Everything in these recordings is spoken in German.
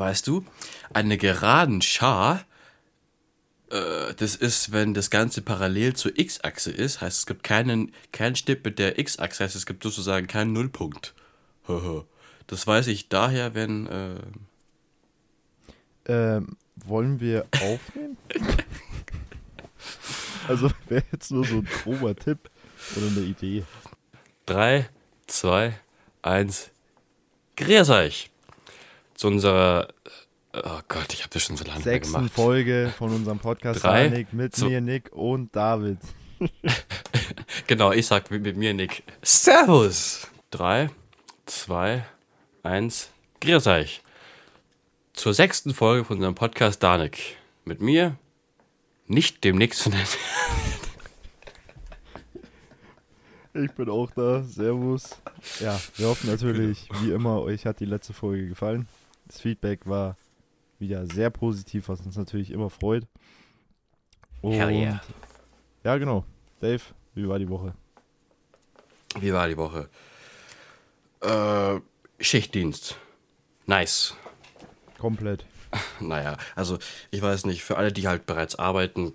Weißt du, eine geraden Schar, äh, das ist, wenn das Ganze parallel zur X-Achse ist, heißt es gibt keinen, keinen Schnitt mit der X-Achse, heißt es gibt sozusagen keinen Nullpunkt. das weiß ich daher, wenn. Äh ähm, wollen wir aufnehmen? also wäre jetzt nur so ein grober Tipp oder eine Idee. 3, 2, 1. Grüß euch! Zu unserer. Oh Gott, ich habe das schon so lange Sechsten gemacht. Folge von unserem Podcast Drei, Nick mit zwei- mir, Nick und David. Genau, ich sag mit, mit mir, Nick. Servus! 3, 2, 1. Grüß euch! Zur sechsten Folge von unserem Podcast Danik. Mit mir, nicht dem Nick zu nennen. Ich bin auch da. Servus. Ja, wir hoffen natürlich, wie immer, euch hat die letzte Folge gefallen. Das Feedback war wieder sehr positiv, was uns natürlich immer freut. Und Hell yeah. ja, genau. Dave, wie war die Woche? Wie war die Woche? Äh, Schichtdienst. Nice. Komplett. Naja, also ich weiß nicht, für alle, die halt bereits arbeiten,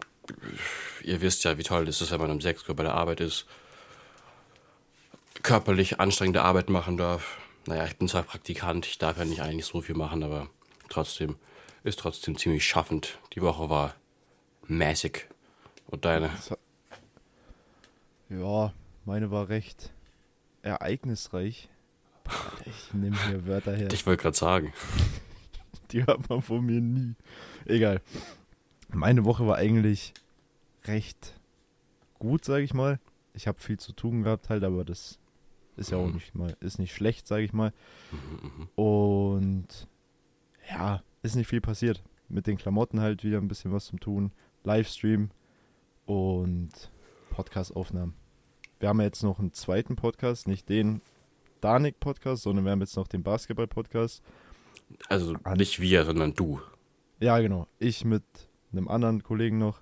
ihr wisst ja, wie toll das ist, wenn man um 6 Uhr bei der Arbeit ist, körperlich anstrengende Arbeit machen darf. Naja, ich bin zwar Praktikant, ich darf ja nicht eigentlich so viel machen, aber trotzdem ist trotzdem ziemlich schaffend. Die Woche war mäßig. Und deine? Ja, meine war recht ereignisreich. Ich nehme hier Wörter her. Ich wollte gerade sagen. Die hört man von mir nie. Egal. Meine Woche war eigentlich recht gut, sage ich mal. Ich habe viel zu tun gehabt halt, aber das ist ja auch Mhm. nicht mal, ist nicht schlecht, sage ich mal. Mhm, mhm. Und ja, ist nicht viel passiert. Mit den Klamotten halt wieder ein bisschen was zum Tun. Livestream und Podcast-Aufnahmen. Wir haben ja jetzt noch einen zweiten Podcast, nicht den Danik-Podcast, sondern wir haben jetzt noch den Basketball-Podcast. Also nicht wir, sondern du. Ja, genau. Ich mit einem anderen Kollegen noch.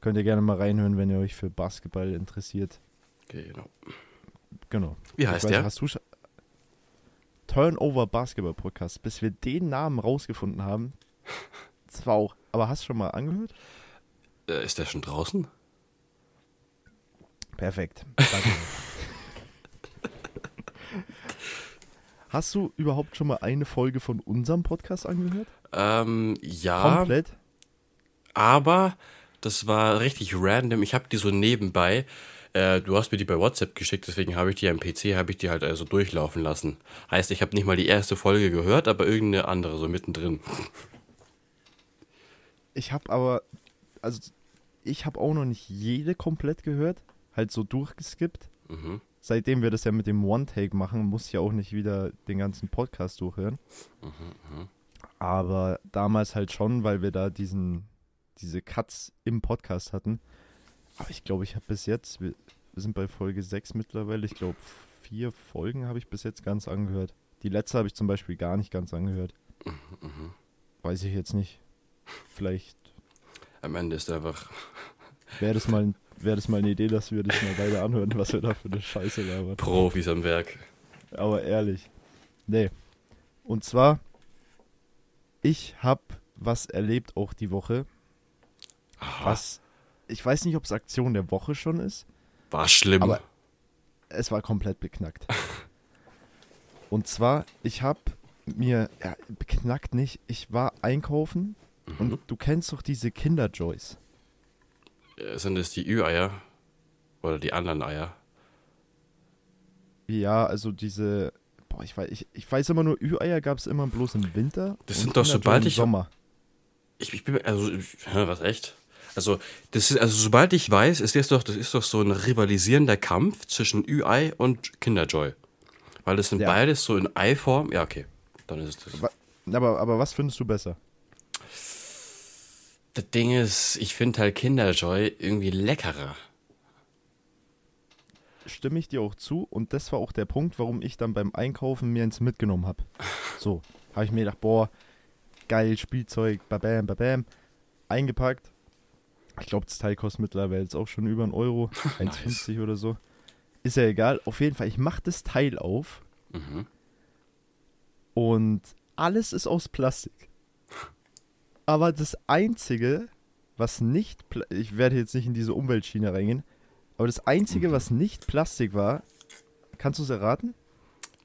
Könnt ihr gerne mal reinhören, wenn ihr euch für Basketball interessiert. Genau. Genau. Wie heißt weiß, der? Hast du Turnover Basketball Podcast. Bis wir den Namen rausgefunden haben. Das war auch. Aber hast du schon mal angehört? Äh, ist der schon draußen? Perfekt. Danke. hast du überhaupt schon mal eine Folge von unserem Podcast angehört? Ähm, ja. Komplett? Aber das war richtig random. Ich habe die so nebenbei. Äh, du hast mir die bei WhatsApp geschickt, deswegen habe ich die am PC, habe ich die halt also durchlaufen lassen. Heißt, ich habe nicht mal die erste Folge gehört, aber irgendeine andere, so mittendrin. Ich habe aber, also ich habe auch noch nicht jede komplett gehört, halt so durchgeskippt. Mhm. Seitdem wir das ja mit dem One-Take machen, muss ich ja auch nicht wieder den ganzen Podcast durchhören. Mhm, Aber damals halt schon, weil wir da diesen, diese Cuts im Podcast hatten. Aber ich glaube, ich habe bis jetzt, wir, sind bei Folge 6 mittlerweile, ich glaube, vier Folgen habe ich bis jetzt ganz angehört. Die letzte habe ich zum Beispiel gar nicht ganz angehört. mhm. Weiß ich jetzt nicht. Vielleicht Am Ende ist einfach. wäre das, mal, wär das mal eine Idee, dass wir das mal beide anhören, was wir da für eine Scheiße labern. Profis am Werk. Aber ehrlich. Nee. Und zwar, ich habe was erlebt auch die Woche, Aha, was, ich weiß nicht, ob es Aktion der Woche schon ist, war schlimm. aber es war komplett beknackt. Und zwar, ich habe mir, ja, beknackt nicht, ich war einkaufen und mhm. du kennst doch diese Kinder-Joys. Äh, Sind es die Ü-Eier? Oder die anderen Eier? Ja, also diese, boah, ich weiß, ich, ich weiß immer nur, Ü-Eier gab es immer bloß im Winter. Das und sind doch, sobald im ich- Sommer. Ich, ich bin also ich- was echt? Also das ist also sobald ich weiß, ist das doch das ist doch so ein rivalisierender Kampf zwischen Ü-Ei und Kinderjoy, weil das sind Ja. beides so in Eiform. Ja okay, dann ist es das. Aber, aber was findest du besser? Das Ding ist, ich finde halt Kinderjoy irgendwie leckerer. Stimme ich dir auch zu und das war auch der Punkt, warum ich dann beim Einkaufen mir eins mitgenommen habe. So, habe ich mir gedacht, boah, geil, Spielzeug, babam, babam, eingepackt. Ich glaube, das Teil kostet mittlerweile jetzt auch schon über einen Euro, 1,50 oder so. Ist ja egal, auf jeden Fall, ich mache das Teil auf Mhm. und alles ist aus Plastik. Aber das Einzige, was nicht, ich werde jetzt nicht in diese Umweltschiene reingehen, aber das Einzige, was nicht Plastik war, kannst du es erraten?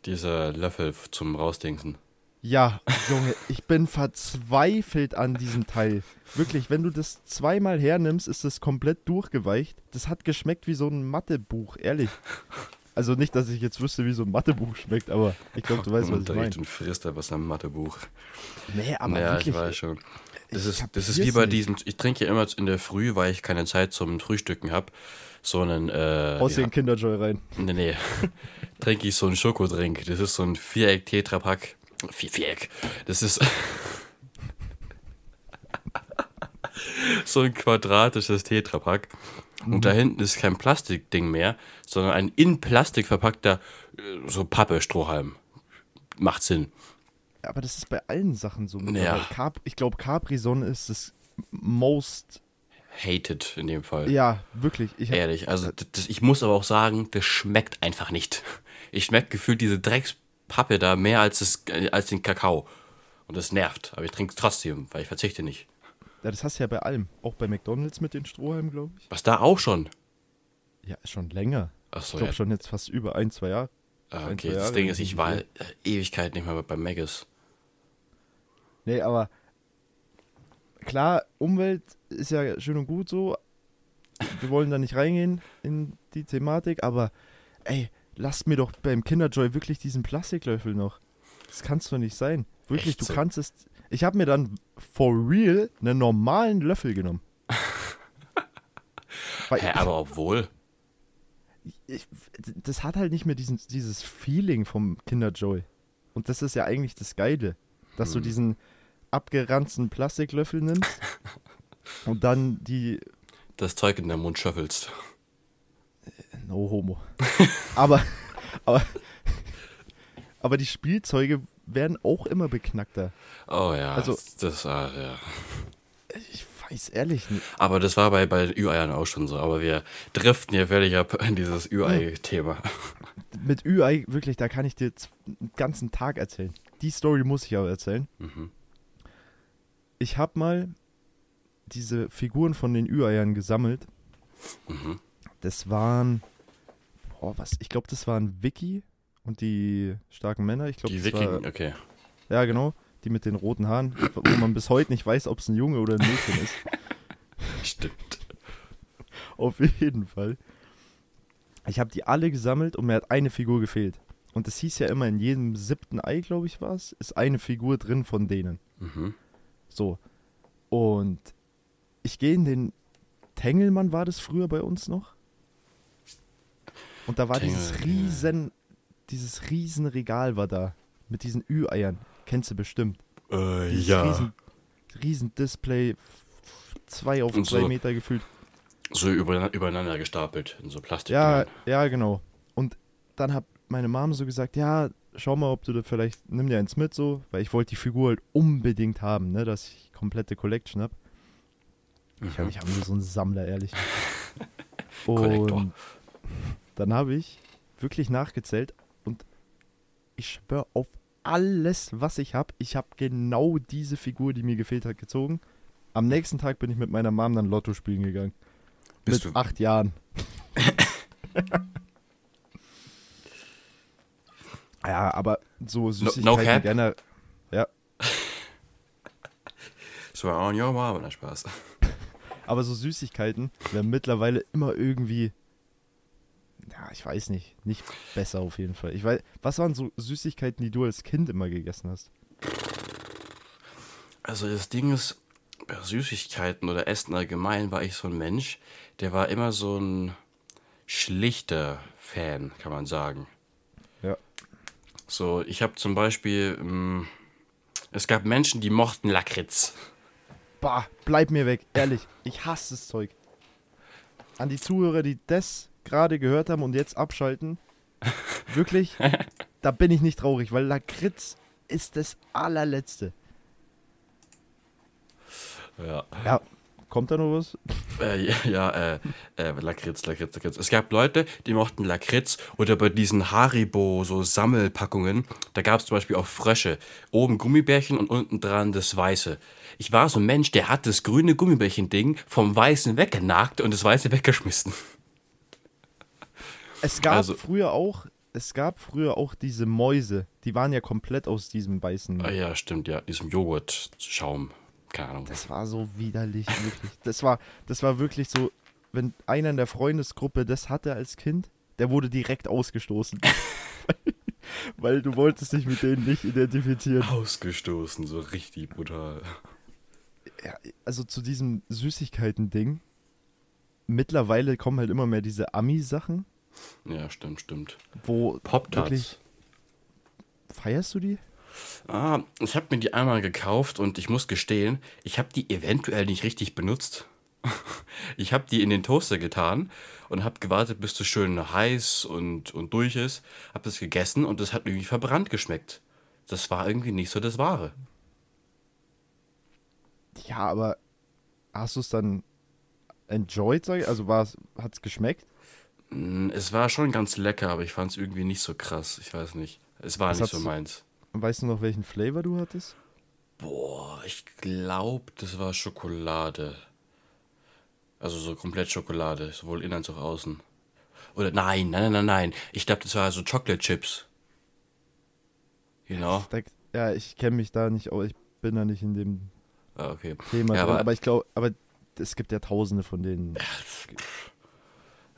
Dieser Löffel zum Rausdingsen. Ja, Junge, ich bin verzweifelt an diesem Teil. Wirklich, wenn du das zweimal hernimmst, ist das komplett durchgeweicht. Das hat geschmeckt wie so ein Mathebuch, ehrlich. Also nicht, dass ich jetzt wüsste, wie so ein Mathebuch schmeckt, aber ich glaube, du weißt, was ich meine. Und frisst einfach sein Mathebuch. Nee, aber ja, wirklich, ich weiß schon. Das ist, das ist wie bei nicht. diesem, ich trinke ja immer in der Früh, weil ich keine Zeit zum Frühstücken habe, so einen, äh, Aus ja, den Kinderjoy rein. nee, nee, trinke ich so einen Schokodrink. Das ist so ein Viereck Tetrapack. Vier, Viereck. Das ist so ein quadratisches Tetrapack. Und da hinten ist kein Plastikding mehr, sondern ein in Plastik verpackter äh, so Pappe-Strohhalm. Macht Sinn. Aber das ist bei allen Sachen so. Ja. Cap, ich glaube, Capri-Sonne ist das most. Hated in dem Fall. Ja, wirklich. Ehrlich, also das, ich muss aber auch sagen, das schmeckt einfach nicht. Ich schmecke gefühlt diese Dreckspappe da mehr als, das, als den Kakao. Und das nervt, aber ich trinke es trotzdem, weil ich verzichte nicht. ja, das hast du ja bei allem. Auch bei McDonalds mit den Strohhalmen, glaube ich. Was da auch schon. Ja, schon länger. Ich Achso, glaube ja. schon jetzt fast über ein, zwei Jahre. Ah, ein, okay, zwei das Jahre Ding ist, ich war äh, Ewigkeit nicht mehr bei Maggis. Nee, aber klar, Umwelt ist ja schön und gut so. Wir wollen da nicht reingehen in die Thematik, aber ey, lasst mir doch beim Kinderjoy wirklich diesen Plastiklöffel noch. Das kann's doch nicht sein. Wirklich, Echt du kannst es. Ich habe mir dann for real einen normalen Löffel genommen. Weil Hä, aber obwohl. ich, das hat halt nicht mehr diesen, dieses Feeling vom Kinderjoy. Und das ist ja eigentlich das Geile, dass du Hm. diesen abgeranzten Plastiklöffel nimmst und dann die Das Zeug in den Mund schöffelst. No homo. aber, aber, aber die Spielzeuge werden auch immer beknackter. Oh ja, Also- das, ah, ja. Ich weiß ehrlich nicht. Aber das war bei, bei Ü-Eiern auch schon so. Aber wir driften hier völlig ab in dieses Ü-Ei-Thema. Mit Ü-Ei, wirklich, da kann ich dir einen ganzen Tag erzählen. Die Story muss ich aber erzählen. Mhm. Ich habe mal diese Figuren von den Ü-Eiern gesammelt. Mhm. Das waren, boah, was, ich glaube, das waren Vicky und die starken Männer. Ich glaube, Die Wikinger, okay. Ja, genau. Die mit den roten Haaren, wo man bis heute nicht weiß, ob es ein Junge oder ein Mädchen ist. Stimmt. Auf jeden Fall. Ich habe die alle gesammelt und mir hat eine Figur gefehlt. Und es hieß ja immer, in jedem siebten Ei, glaube ich, war es, ist eine Figur drin von denen. Mhm. So. Und ich gehe in den Tengelmann, war das früher bei uns noch? Und da war dieses Tengel, riesen, dieses riesen Regal war da. Mit diesen Ü-Eiern. Kennst du bestimmt. Äh, Dieses ja. Riesen, riesen Display, zwei auf Und zwei so Meter gefühlt. So übereinander, gestapelt in so Plastik. Ja, ja, genau. Und dann hat meine Mom so gesagt, ja, schau mal, ob du da vielleicht, nimm dir eins mit so, weil ich wollte die Figur halt unbedingt haben, ne, dass ich komplette Collection hab. Ich habe Mhm. ich hab nur so einen Sammler, ehrlich. Und dann habe ich wirklich nachgezählt und ich schwöre auf alles, was ich habe. Ich habe genau diese Figur, die mir gefehlt hat, gezogen. Am nächsten Tag bin ich mit meiner Mom dann Lotto spielen gegangen. Bist mit du- acht Jahren. ja, aber so Süßigkeiten cap? gerne. So on your mom, Spaß. Aber so Süßigkeiten werden mittlerweile immer irgendwie. Ja, ich weiß nicht. Nicht besser auf jeden Fall. Ich weiß, was waren so Süßigkeiten, die du als Kind immer gegessen hast? Also das Ding ist, bei Süßigkeiten oder Essen allgemein war ich so ein Mensch, der war immer so ein schlichter Fan, kann man sagen. Ja. So, ich habe zum Beispiel, ähm, es gab Menschen, die mochten Lakritz. Bah, bleib mir weg. Ehrlich, ich hasse das Zeug. An die Zuhörer, die das gerade gehört haben und jetzt abschalten. Wirklich, da bin ich nicht traurig, weil Lakritz ist das allerletzte. Ja. Ja, Kommt da noch was? Äh, ja, ja äh, äh, Lakritz, Lakritz, Lakritz. Es gab Leute, die mochten Lakritz oder bei diesen Haribo, so Sammelpackungen, da gab es zum Beispiel auch Frösche. Oben Gummibärchen und unten dran das Weiße. Ich war so ein Mensch, der hat das grüne Gummibärchen-Ding vom Weißen weggenagt und das Weiße weggeschmissen. Es gab Also- früher auch, es gab früher auch diese Mäuse, die waren ja komplett aus diesem weißen. Ah, ja, stimmt, ja, diesem Joghurt-Schaum. Keine Ahnung. Das war so widerlich, wirklich. Das war, das war wirklich so, wenn einer in der Freundesgruppe das hatte als Kind, der wurde direkt ausgestoßen. Weil du wolltest dich mit denen nicht identifizieren. Ausgestoßen, so richtig brutal. Ja, also zu diesem Süßigkeiten-Ding. Mittlerweile kommen halt immer mehr diese Ami-Sachen, Ja, stimmt, stimmt. wo Pop-Tarts. wirklich. Feierst du die? Ah, ich habe mir die einmal gekauft und ich muss gestehen, ich habe die eventuell nicht richtig benutzt. Ich habe die in den Toaster getan und habe gewartet, bis es schön heiß und, und durch ist. Habe das gegessen und es hat irgendwie verbrannt geschmeckt. Das war irgendwie nicht so das Wahre. Ja, aber hast du es dann enjoyed, sag ich? Also hat es geschmeckt? Mm, Es war schon ganz lecker, aber ich fand es irgendwie nicht so krass. Ich weiß nicht. Es war Was nicht so meins. Weißt du noch, welchen Flavor du hattest? Boah, ich glaube, das war Schokolade. Also so komplett Schokolade, sowohl innen als auch außen. Oder nein, nein, nein, nein. Ich glaube, das war so Chocolate Chips. Genau. Da, ja, ich kenne mich da nicht aus. Ich bin da nicht in dem Ah, okay. Thema Ja, drin. aber- Aber, ich glaube, aber es gibt ja tausende von denen.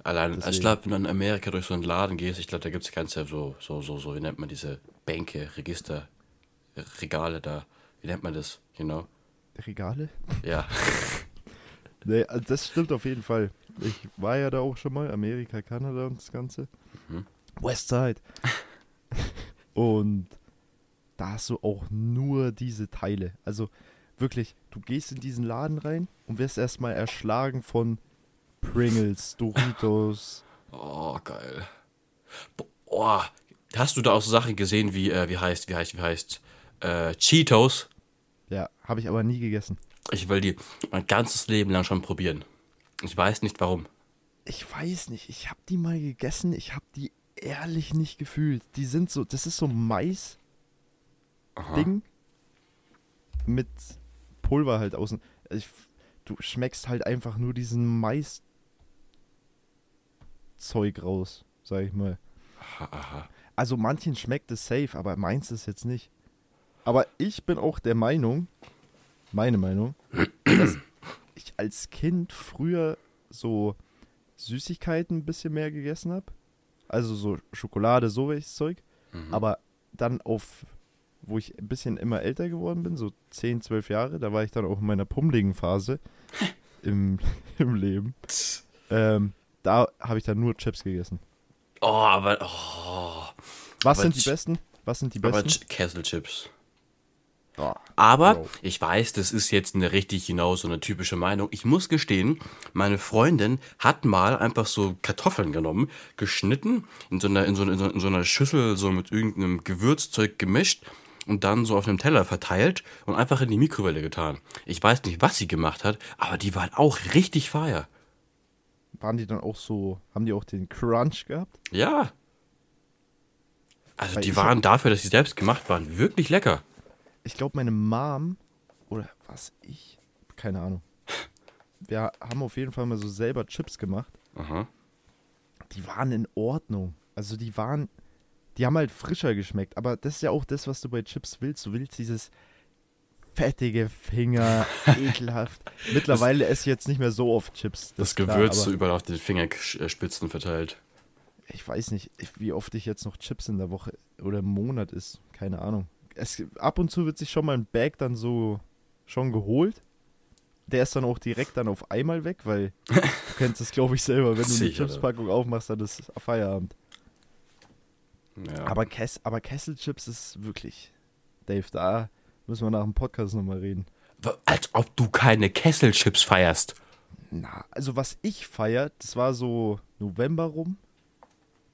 Allein, also ich Deswegen. glaube, wenn du in Amerika durch so einen Laden gehst, ich glaube, da gibt es ganze so, so, so, so, wie nennt man diese Bänke, Register, Regale da. Wie nennt man das? Genau. Regale? Ja. Nee, also das stimmt auf jeden Fall. Ich war ja da auch schon mal, Amerika, Kanada und das Ganze. Mhm. Westside. und da hast du auch nur diese Teile. Also wirklich, du gehst in diesen Laden rein und wirst erstmal erschlagen von Pringles, Doritos. Oh, geil. Boah, hast du da auch so Sachen gesehen wie, äh, wie heißt, wie heißt, wie heißt, äh, Cheetos? Ja, habe ich aber nie gegessen. Ich will die mein ganzes Leben lang schon probieren. Ich weiß nicht warum. Ich weiß nicht, ich habe die mal gegessen, ich habe die ehrlich nicht gefühlt. Die sind so, das ist so Mais-Ding mit Pulver halt außen. Ich, du schmeckst halt einfach nur diesen Mais-Zeug raus, sag ich mal. Aha, aha. Also manchen schmeckt es safe, aber meins ist jetzt nicht. Aber ich bin auch der Meinung, meine Meinung, dass ich als Kind früher so Süßigkeiten ein bisschen mehr gegessen habe. Also so Schokolade, so welches Zeug. Mhm. Aber dann auf, wo ich ein bisschen immer älter geworden bin, so 10, 12 Jahre, da war ich dann auch in meiner pummeligen Phase im, im Leben. Ähm, da habe ich dann nur Chips gegessen. Oh, aber, oh, Was Aber sind die besten? Was sind die aber besten? Ch- Kesselchips. Oh, Aber Bro. ich weiß, das ist jetzt eine richtig genau so eine typische Meinung. Ich muss gestehen, meine Freundin hat mal einfach so Kartoffeln genommen, geschnitten, in so einer, in so, in so, in so einer Schüssel so mit irgendeinem Gewürzzeug gemischt und dann so auf einem Teller verteilt und einfach in die Mikrowelle getan. Ich weiß nicht, was sie gemacht hat, aber die waren auch richtig feier. Waren die dann auch so, haben die auch den Crunch gehabt? Ja. Also Weil die waren dafür, dass sie selbst gemacht waren, wirklich lecker. Ich glaube, meine Mom oder was ich, keine Ahnung. Wir haben auf jeden Fall mal so selber Chips gemacht. Aha. Die waren in Ordnung. Also die waren, die haben halt frischer geschmeckt. Aber das ist ja auch das, was du bei Chips willst. Du willst dieses fettige Finger, ekelhaft. Mittlerweile esse ich jetzt nicht mehr so oft Chips. Das klar, Gewürz so aber überall auf den Fingerspitzen verteilt. Ich weiß nicht, wie oft ich jetzt noch Chips in der Woche oder im Monat ist. Keine Ahnung. Es, ab und zu wird sich schon mal ein Bag dann so schon geholt. Der ist dann auch direkt dann auf einmal weg, weil du kennst es, glaube ich, selber. Wenn du eine Sicher. Chipspackung aufmachst, dann ist Feierabend. Ja. Aber, Kess, aber Kesselchips ist wirklich. Dave, da müssen wir nach dem Podcast nochmal reden. Als ob du keine Kesselchips feierst. Na, also was ich feier, das war so November rum.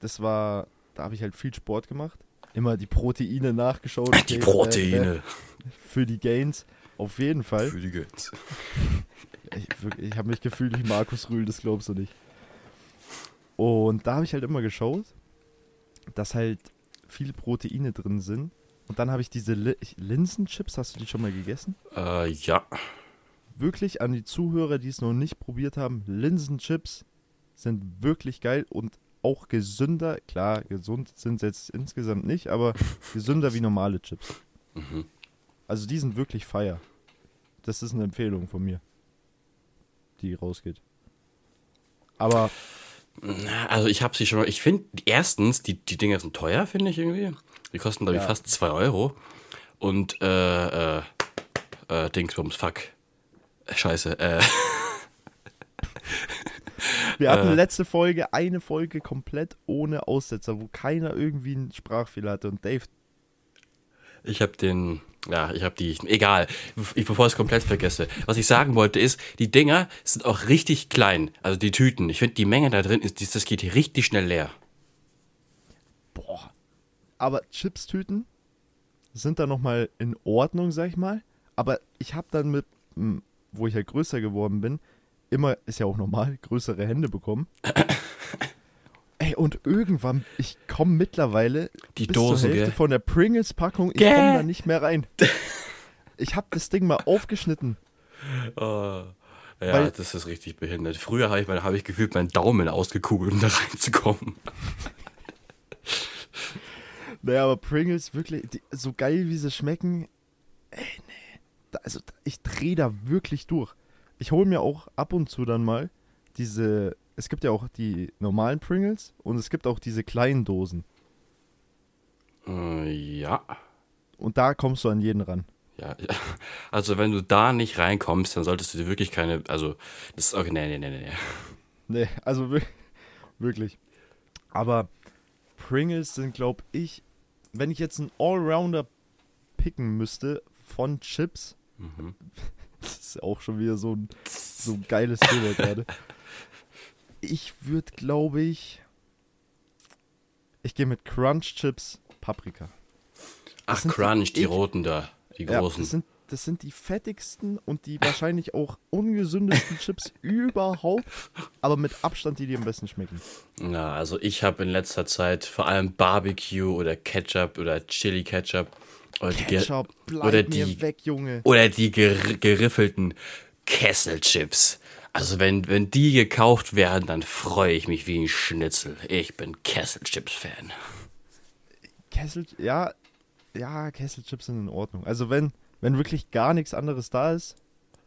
Das war, da habe ich halt viel Sport gemacht. Immer die Proteine nachgeschaut. Die okay, äh, Proteine. äh, für die Gains. Auf jeden Fall. Für die Gans. ich, ich habe mich gefühlt wie Markus Rühl, das glaubst du nicht. Und da habe ich halt immer geschaut, dass halt viele Proteine drin sind. Und dann habe ich diese Li Linsenchips, hast du die schon mal gegessen? Äh, ja. Wirklich an die Zuhörer, die es noch nicht probiert haben, Linsenchips sind wirklich geil und auch gesünder. Klar, gesund sind sie jetzt insgesamt nicht, aber gesünder wie normale Chips. Mhm. Also die sind wirklich feier. Das ist eine Empfehlung von mir, die rausgeht. Aber Na, Also ich habe sie schon mal. Ich finde, erstens, die, die Dinger sind teuer, finde ich irgendwie. Die kosten, glaube ich, Ja. fast 2 Euro. Und, äh, äh, äh, Dingsbums, fuck. Äh, Scheiße, äh. wir hatten Äh. letzte Folge eine Folge komplett ohne Aussetzer, wo keiner irgendwie einen Sprachfehler hatte. Und Dave, Ich habe den, ja, ich habe die, egal, ich, bevor ich es komplett vergesse. Was ich sagen wollte ist, die Dinger sind auch richtig klein, also die Tüten. Ich finde, die Menge da drin, ist, das geht hier richtig schnell leer. boah. Aber Chipstüten sind dann nochmal in Ordnung, sag ich mal. Aber ich habe dann mit, m, wo ich halt größer geworden bin, immer, ist ja auch normal, größere Hände bekommen. Ey, und irgendwann, ich komme mittlerweile Die bis Dosen, zur Hälfte gell? von der Pringles-Packung, ich komme da nicht mehr rein. Ich habe das Ding mal aufgeschnitten. Oh, ja, Weil- das ist richtig behindert. Früher habe ich, hab ich gefühlt meinen Daumen ausgekugelt, um da reinzukommen. Naja, aber Pringles, wirklich, die, so geil wie sie schmecken, ey, nee. Da, also, ich drehe da wirklich durch. Ich hole mir auch ab und zu dann mal diese, es gibt ja auch die normalen Pringles und es gibt auch diese kleinen Dosen. Äh, ja. Und da kommst du an jeden ran. Ja, ja. Also wenn du da nicht reinkommst, dann solltest du dir wirklich keine, also das ist okay, nee, nee, nee, nee. Nee, also wir- wirklich. Aber Pringles sind, glaube ich, wenn ich jetzt einen Allrounder picken müsste von Chips, Mhm. das ist auch schon wieder so ein, so ein geiles Thema gerade. Ich würde, glaube ich, ich gehe mit Crunch Chips Paprika. Ach, die Crunch, die ek- roten da, die Ja, großen. das, sind, das sind die fettigsten und die wahrscheinlich auch ungesündesten Chips überhaupt, aber mit Abstand die, die am besten schmecken. Ja, also ich habe in letzter Zeit vor allem Barbecue oder Ketchup oder Chili Ketchup oder die, Ketchup, bleib oder die, weg, Junge. oder die ger geriffelten Kesselchips. Also wenn, wenn die gekauft werden, dann freue ich mich wie ein Schnitzel. Ich bin Kesselchips-Fan. Kessel, ja, ja, Kesselchips sind in Ordnung. Also wenn, wenn wirklich gar nichts anderes da ist,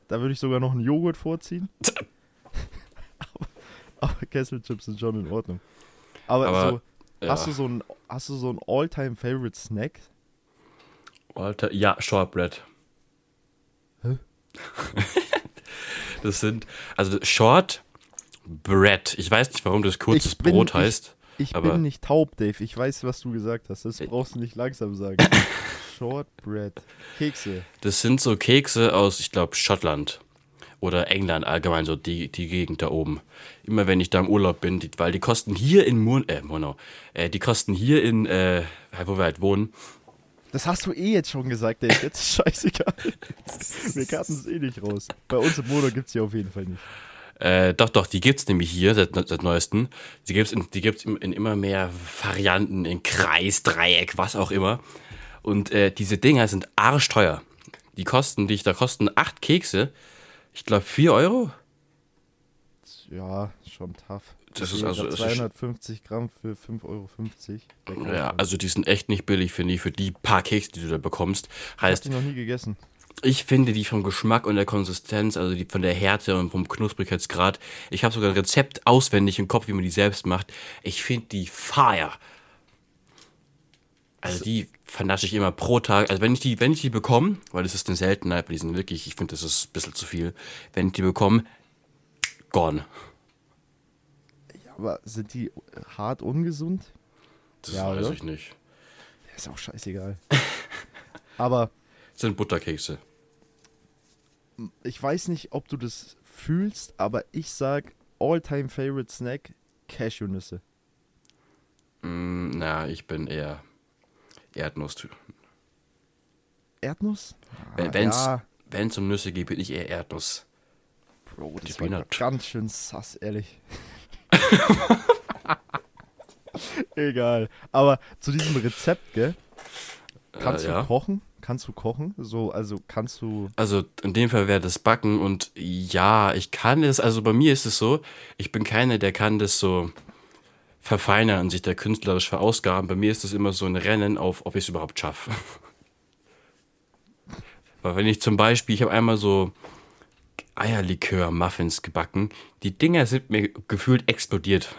da würde ich sogar noch einen Joghurt vorziehen. aber, aber Kesselchips sind schon in Ordnung. Aber, Aber, so, Ja. hast du so ein, hast du so ein All-Time Favorite Snack? Alter, ja, Shortbread. Hä? Das sind, also Short Bread. Ich weiß nicht, warum das kurzes Ich bin- Brot ich- heißt. Ich Aber- bin nicht taub, Dave. Ich weiß, was du gesagt hast. Das brauchst du nicht langsam sagen. Shortbread. Kekse. Das sind so Kekse aus, ich glaube, Schottland oder England allgemein, so die, die Gegend da oben. Immer wenn ich da im Urlaub bin, die, weil die kosten hier in Mur äh, Murnau, äh, die kosten hier in, äh, wo wir halt wohnen, Das hast du eh jetzt schon gesagt, Dave. Jetzt ist scheißegal. Wir karten es eh nicht raus. Bei uns im Monat gibt es die auf jeden Fall nicht. Äh, doch, doch, die gibt's nämlich hier seit, seit neuestem. Die gibt's, in, die gibt's in, in immer mehr Varianten, in Kreis, Dreieck, was auch immer. Und äh, diese Dinger sind arschteuer. Die kosten dich, da kosten acht Kekse, ich glaube 4 Euro. Ja, schon tough. Das Ich ist also- grad es ist- 250 Gramm für 5,50 Euro. Ja, also die sind echt nicht billig, finde ich, für die paar Kekse, die du da bekommst. ich hab Heißt, die noch nie gegessen. ich finde die vom Geschmack und der Konsistenz, also die von der Härte und vom Knusprigkeitsgrad. Ich habe sogar ein Rezept auswendig im Kopf, wie man die selbst macht. Ich finde die fire. Also die vernasche ich immer pro Tag. Also wenn ich die, wenn ich die bekomme, weil das ist eine Seltenheit, die sind wirklich, ich finde, das ist ein bisschen zu viel. Wenn ich die bekomme, gone. Aber sind die hart ungesund? Das Ja, weiß oder? ich nicht. Ist auch scheißegal. Aber Das sind Butterkekse. ich weiß nicht, ob du das fühlst, aber ich sag All-Time Favorite Snack Cashewnüsse. Mm, na, ich bin eher Erdnuss. Erdnuss? Wenn Ah, es ja. wenn's um Nüsse geht, bin ich eher Erdnuss. Bro, das war ganz schön sass, ehrlich. Egal. Aber zu diesem Rezept, gell? Kannst Äh, du ja. kochen? Kannst du kochen? So, also kannst du. Also in dem Fall wäre das Backen und ja, ich kann es, also bei mir ist es so, ich bin keiner, der kann das so verfeinern und sich da künstlerisch verausgaben. Bei mir ist es immer so ein Rennen auf, ob ich es überhaupt schaffe. Weil wenn ich zum Beispiel, ich habe einmal so Eierlikör-Muffins gebacken, die Dinger sind mir gefühlt explodiert.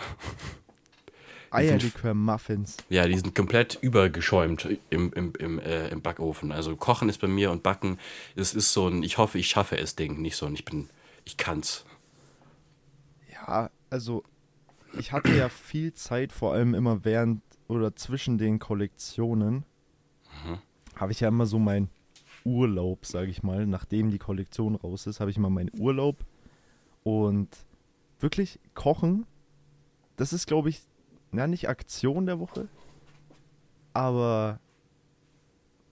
Eierlikör-Muffins. Ja, die sind komplett übergeschäumt im, im, im, äh, im Backofen. Also Kochen ist bei mir und Backen, es ist so ein, ich hoffe, ich schaffe es Ding, nicht so ein, ich bin, ich kann's. Ja, also ich hatte ja viel Zeit, vor allem immer während oder zwischen den Kollektionen, habe ich ja immer so mein Urlaub, sage ich mal, nachdem die Kollektion raus ist, habe ich immer meinen Urlaub. Und wirklich kochen, das ist, glaube ich, na nicht Aktion der Woche, aber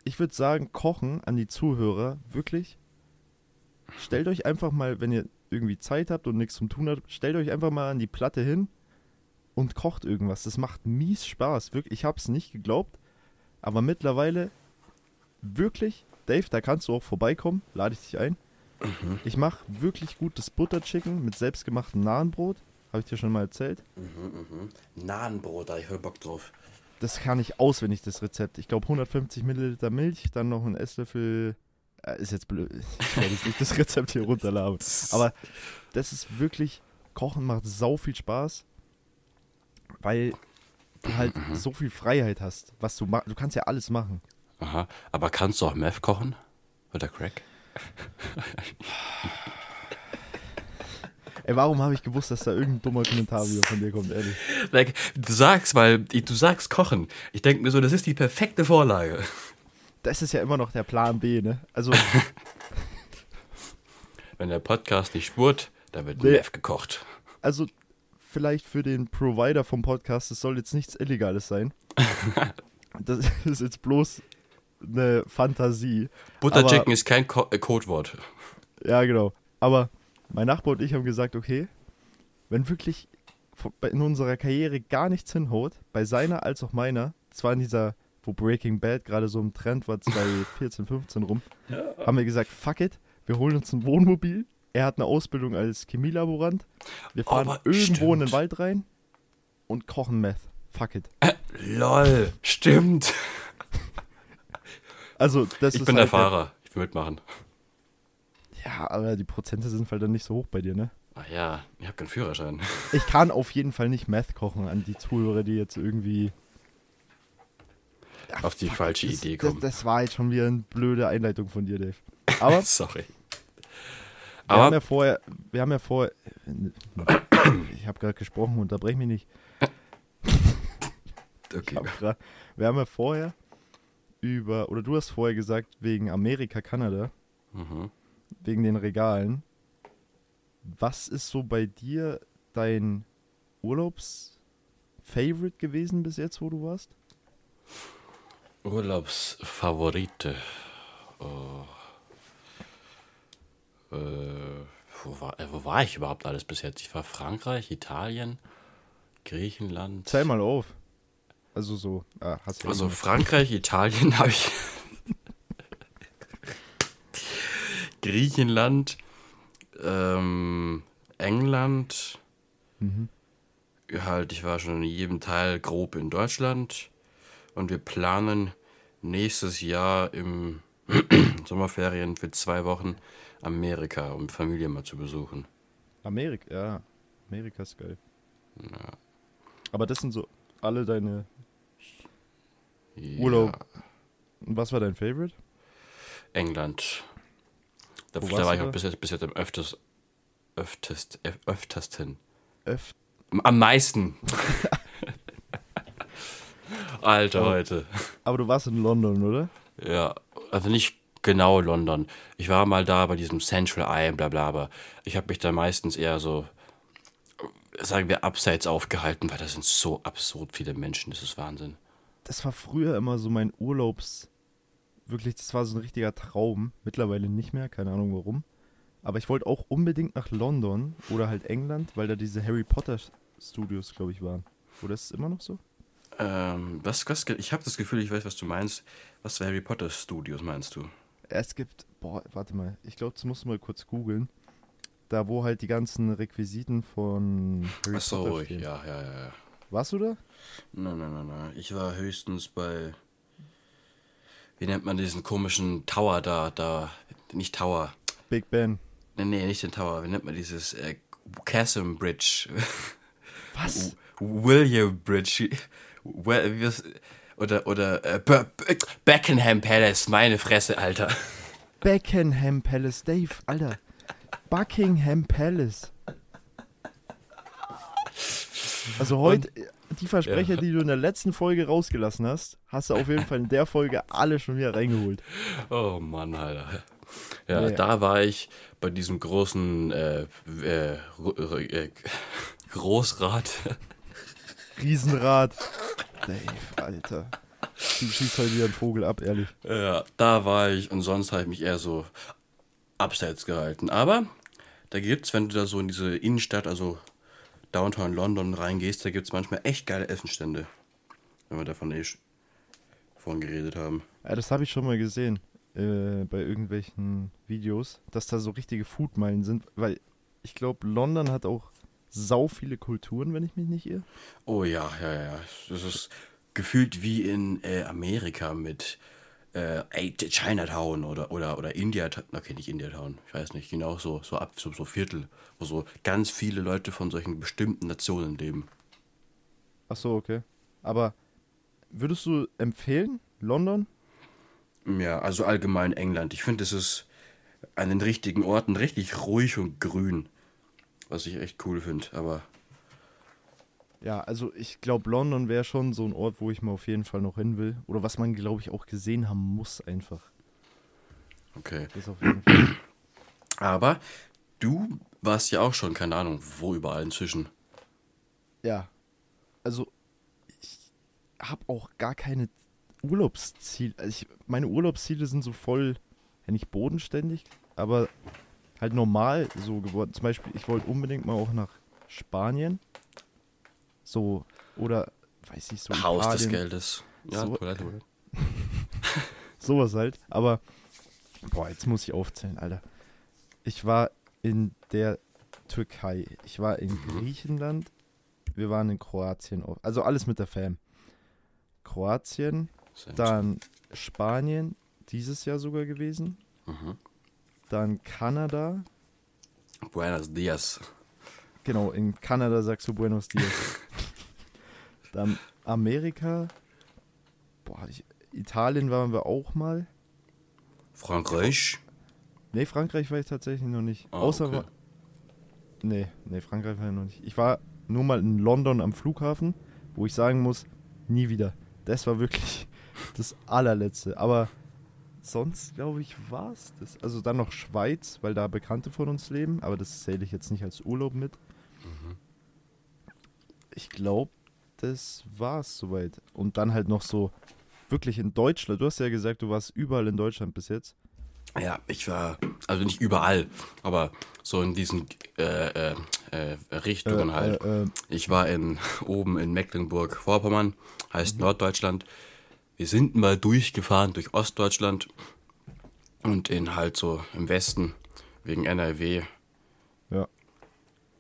ich würde sagen, kochen an die Zuhörer, wirklich, stellt euch einfach mal, wenn ihr irgendwie Zeit habt und nichts zum tun habt, stellt euch einfach mal an die Platte hin und kocht irgendwas. Das macht mies Spaß. Wirklich, ich habe es nicht geglaubt, aber mittlerweile wirklich, Dave, da kannst du auch vorbeikommen, lade ich dich ein. Ich mache wirklich gutes Butter Chicken mit selbstgemachtem Nahenbrot. Habe ich dir schon mal erzählt. Nahenbrot, da ich voll Bock drauf. Das kann ich auswendig, das Rezept. Ich glaube 150 Milliliter Milch, dann noch ein Esslöffel. Äh, ist jetzt blöd. Ich werde jetzt nicht das Rezept hier runterladen. Aber das ist wirklich. Kochen macht sau viel Spaß, weil du halt so viel Freiheit hast, was du machst. Du kannst ja alles machen. Aha, aber kannst du auch Meth kochen? Oder Crack? Ey, warum habe ich gewusst, dass da irgendein dummer Kommentar wieder von dir kommt, ehrlich? Like, du sagst, weil du sagst kochen. Ich denke mir so, das ist die perfekte Vorlage. Das ist ja immer noch der Plan B, ne? Also, Wenn der Podcast nicht spurt, dann wird Nee. Meth gekocht. also vielleicht für den Provider vom Podcast, es soll jetzt nichts Illegales sein. Das ist jetzt bloß eine Fantasie. Butter Aber- Chicken ist kein Ko äh, Codewort. Ja, genau. Aber mein Nachbar und ich haben gesagt, okay, wenn wirklich in unserer Karriere gar nichts hinhaut, bei seiner als auch meiner, das war in dieser, wo Breaking Bad gerade so im Trend war, 2014, 15 rum, haben wir gesagt, fuck it, wir holen uns ein Wohnmobil. Er hat eine Ausbildung als Chemielaborant. Wir fahren Aber irgendwo in den stimmt. Wald rein und kochen Meth. Fuck it. Lol, stimmt. Also, das Ich ist bin der halt Fahrer. Ich will mitmachen. Ja, aber die Prozente sind halt dann nicht so hoch bei dir, ne? Ach ja, ich habe keinen Führerschein. Ich kann auf jeden Fall nicht Meth kochen an die Zuhörer, die jetzt irgendwie. Ja, Auf die falsche das, Idee das, kommen. das war jetzt schon wieder eine blöde Einleitung von dir, Dave. Aber Sorry. Wir haben Aber ja vorher. Wir haben ja vorher. Ich habe gerade gesprochen, unterbrech mich nicht. Ich okay. hab grad, wir haben ja vorher über. Oder du hast vorher gesagt, wegen Amerika, Kanada, Mhm. wegen den Regalen. Was ist so bei dir dein Urlaubs-Favorite gewesen bis jetzt, wo du warst? Urlaubsfavorite. Oh. Äh, wo, war, äh, wo war ich überhaupt alles bis jetzt? Ich war Frankreich, Italien, Griechenland. Zähl mal auf. Also so, ah, hast du Also. Frankreich, Italien habe ich. Griechenland, ähm, England. Mhm. Halt, ich war schon in jedem Teil grob in Deutschland. Und wir planen nächstes Jahr im Sommerferien für zwei Wochen Amerika, um Familie mal zu besuchen. Amerika, ja. Amerika ist geil. Aber das sind so alle deine. Urlaub. Ja, Und Was war dein Favorite? England. Da, da war ich auch bis jetzt, bis jetzt am öfters, öftest, öf- öftesten. Öff. Am meisten. Alter, heute. Aber du warst in London, oder? Ja, also nicht genau London. Ich war mal da bei diesem Central Eye und bla bla, aber ich habe mich da meistens eher so, sagen wir, abseits aufgehalten, weil da sind so absurd viele Menschen, das ist Wahnsinn. Das war früher immer so mein Urlaubs. Wirklich, das war so ein richtiger Traum. Mittlerweile nicht mehr, keine Ahnung warum. Aber ich wollte auch unbedingt nach London oder halt England, weil da diese Harry Potter Studios, glaube ich, waren. Oder ist es immer noch so? Ähm, was, was, ich habe das Gefühl, ich weiß, was du meinst. Was für Harry Potter Studios meinst du? Es gibt, boah, warte mal, ich glaube, das musst du mal kurz googeln. Da, wo halt die ganzen Requisiten von Harry Ach so, Potter stehen. ja, ja, ja. Warst du da? Nein, nein, nein, nein. Ich war höchstens bei. Wie nennt man diesen komischen Tower da? Da. Nicht Tower. Big Ben. Nee, nee, nicht den Tower. Wie nennt man dieses äh, Chasm Bridge? Was? William Bridge. Well, Oder, oder äh, Be Be Beckenham Palace. Meine Fresse, Alter. Beckenham Palace, Dave, Alter. Buckingham Palace. Also heute, die Versprecher, Ja. die du in der letzten Folge rausgelassen hast, hast du auf jeden Fall in der Folge alle schon wieder reingeholt. Oh Mann, Alter. Ja, Ja. da war ich bei diesem großen äh, äh, äh, Großrat. Riesenrad. Dave, Alter. Du schießt heute wieder einen Vogel ab, ehrlich. Ja, da war ich und sonst habe ich mich eher so abseits gehalten. Aber da gibt's, wenn du da so in diese Innenstadt, also Downtown London reingehst, da gibt's manchmal echt geile Essenstände. Wenn wir davon eh vorhin geredet haben. Ja, das habe ich schon mal gesehen äh, bei irgendwelchen Videos, dass da so richtige Foodmeilen sind, weil ich glaube, London hat auch sau viele Kulturen, wenn ich mich nicht irre. Oh ja, ja, ja. Das ist gefühlt wie in äh, Amerika mit äh, Chinatown oder, oder, oder India, okay, nicht Indiatown, ich weiß nicht, genau so, so ab so, so Viertel, wo so ganz viele Leute von solchen bestimmten Nationen leben. Ach so, okay. Aber würdest du empfehlen, London? Ja, also allgemein England. Ich finde, es ist an den richtigen Orten richtig ruhig und grün. Was ich echt cool finde, aber Ja, also ich glaube, London wäre schon so ein Ort, wo ich mal auf jeden Fall noch hin will. Oder was man, glaube ich, auch gesehen haben muss einfach. okay. Das auf jeden Fall. Aber du warst ja auch schon, keine Ahnung, wo überall inzwischen. Ja. Also, ich habe auch gar keine Urlaubsziele. Also ich, meine Urlaubsziele sind so voll, ja nicht bodenständig, aber halt normal so geworden. Zum Beispiel, ich wollte unbedingt mal auch nach Spanien. So, oder, weiß ich, so Haus des Italien, Geldes. Ja, So- Toilette, Toilette. sowas halt. Aber, boah, jetzt muss ich aufzählen, Alter. Ich war in der Türkei, ich war in Griechenland, wir waren in Kroatien, also alles mit der Fam. Kroatien, dann Spanien, dieses Jahr sogar gewesen. Mhm. Dann Kanada. Buenos Dias. Genau, in Kanada sagst du Buenos Dias. dann Amerika. Boah, ich, Italien waren wir auch mal. Frankreich. Nee, Frankreich war ich tatsächlich noch nicht. Ah, Außer okay. Nee, nee, Frankreich war ich noch nicht. Ich war nur mal in London am Flughafen, wo ich sagen muss, nie wieder. Das war wirklich das allerletzte. Aber sonst, glaube ich, war es das. Also dann noch Schweiz, weil da Bekannte von uns leben, aber das zähle ich jetzt nicht als Urlaub mit. Mhm. Ich glaube, das war es soweit. Und dann halt noch so wirklich in Deutschland. Du hast ja gesagt, du warst überall in Deutschland bis jetzt. Ja, ich war, also nicht überall, aber so in diesen äh, äh, äh, Richtungen halt. Äh, äh, Ich war in, oben in Mecklenburg-Vorpommern, heißt Norddeutschland. Wir sind mal durchgefahren durch Ostdeutschland und in halt so im Westen wegen NRW. Ja.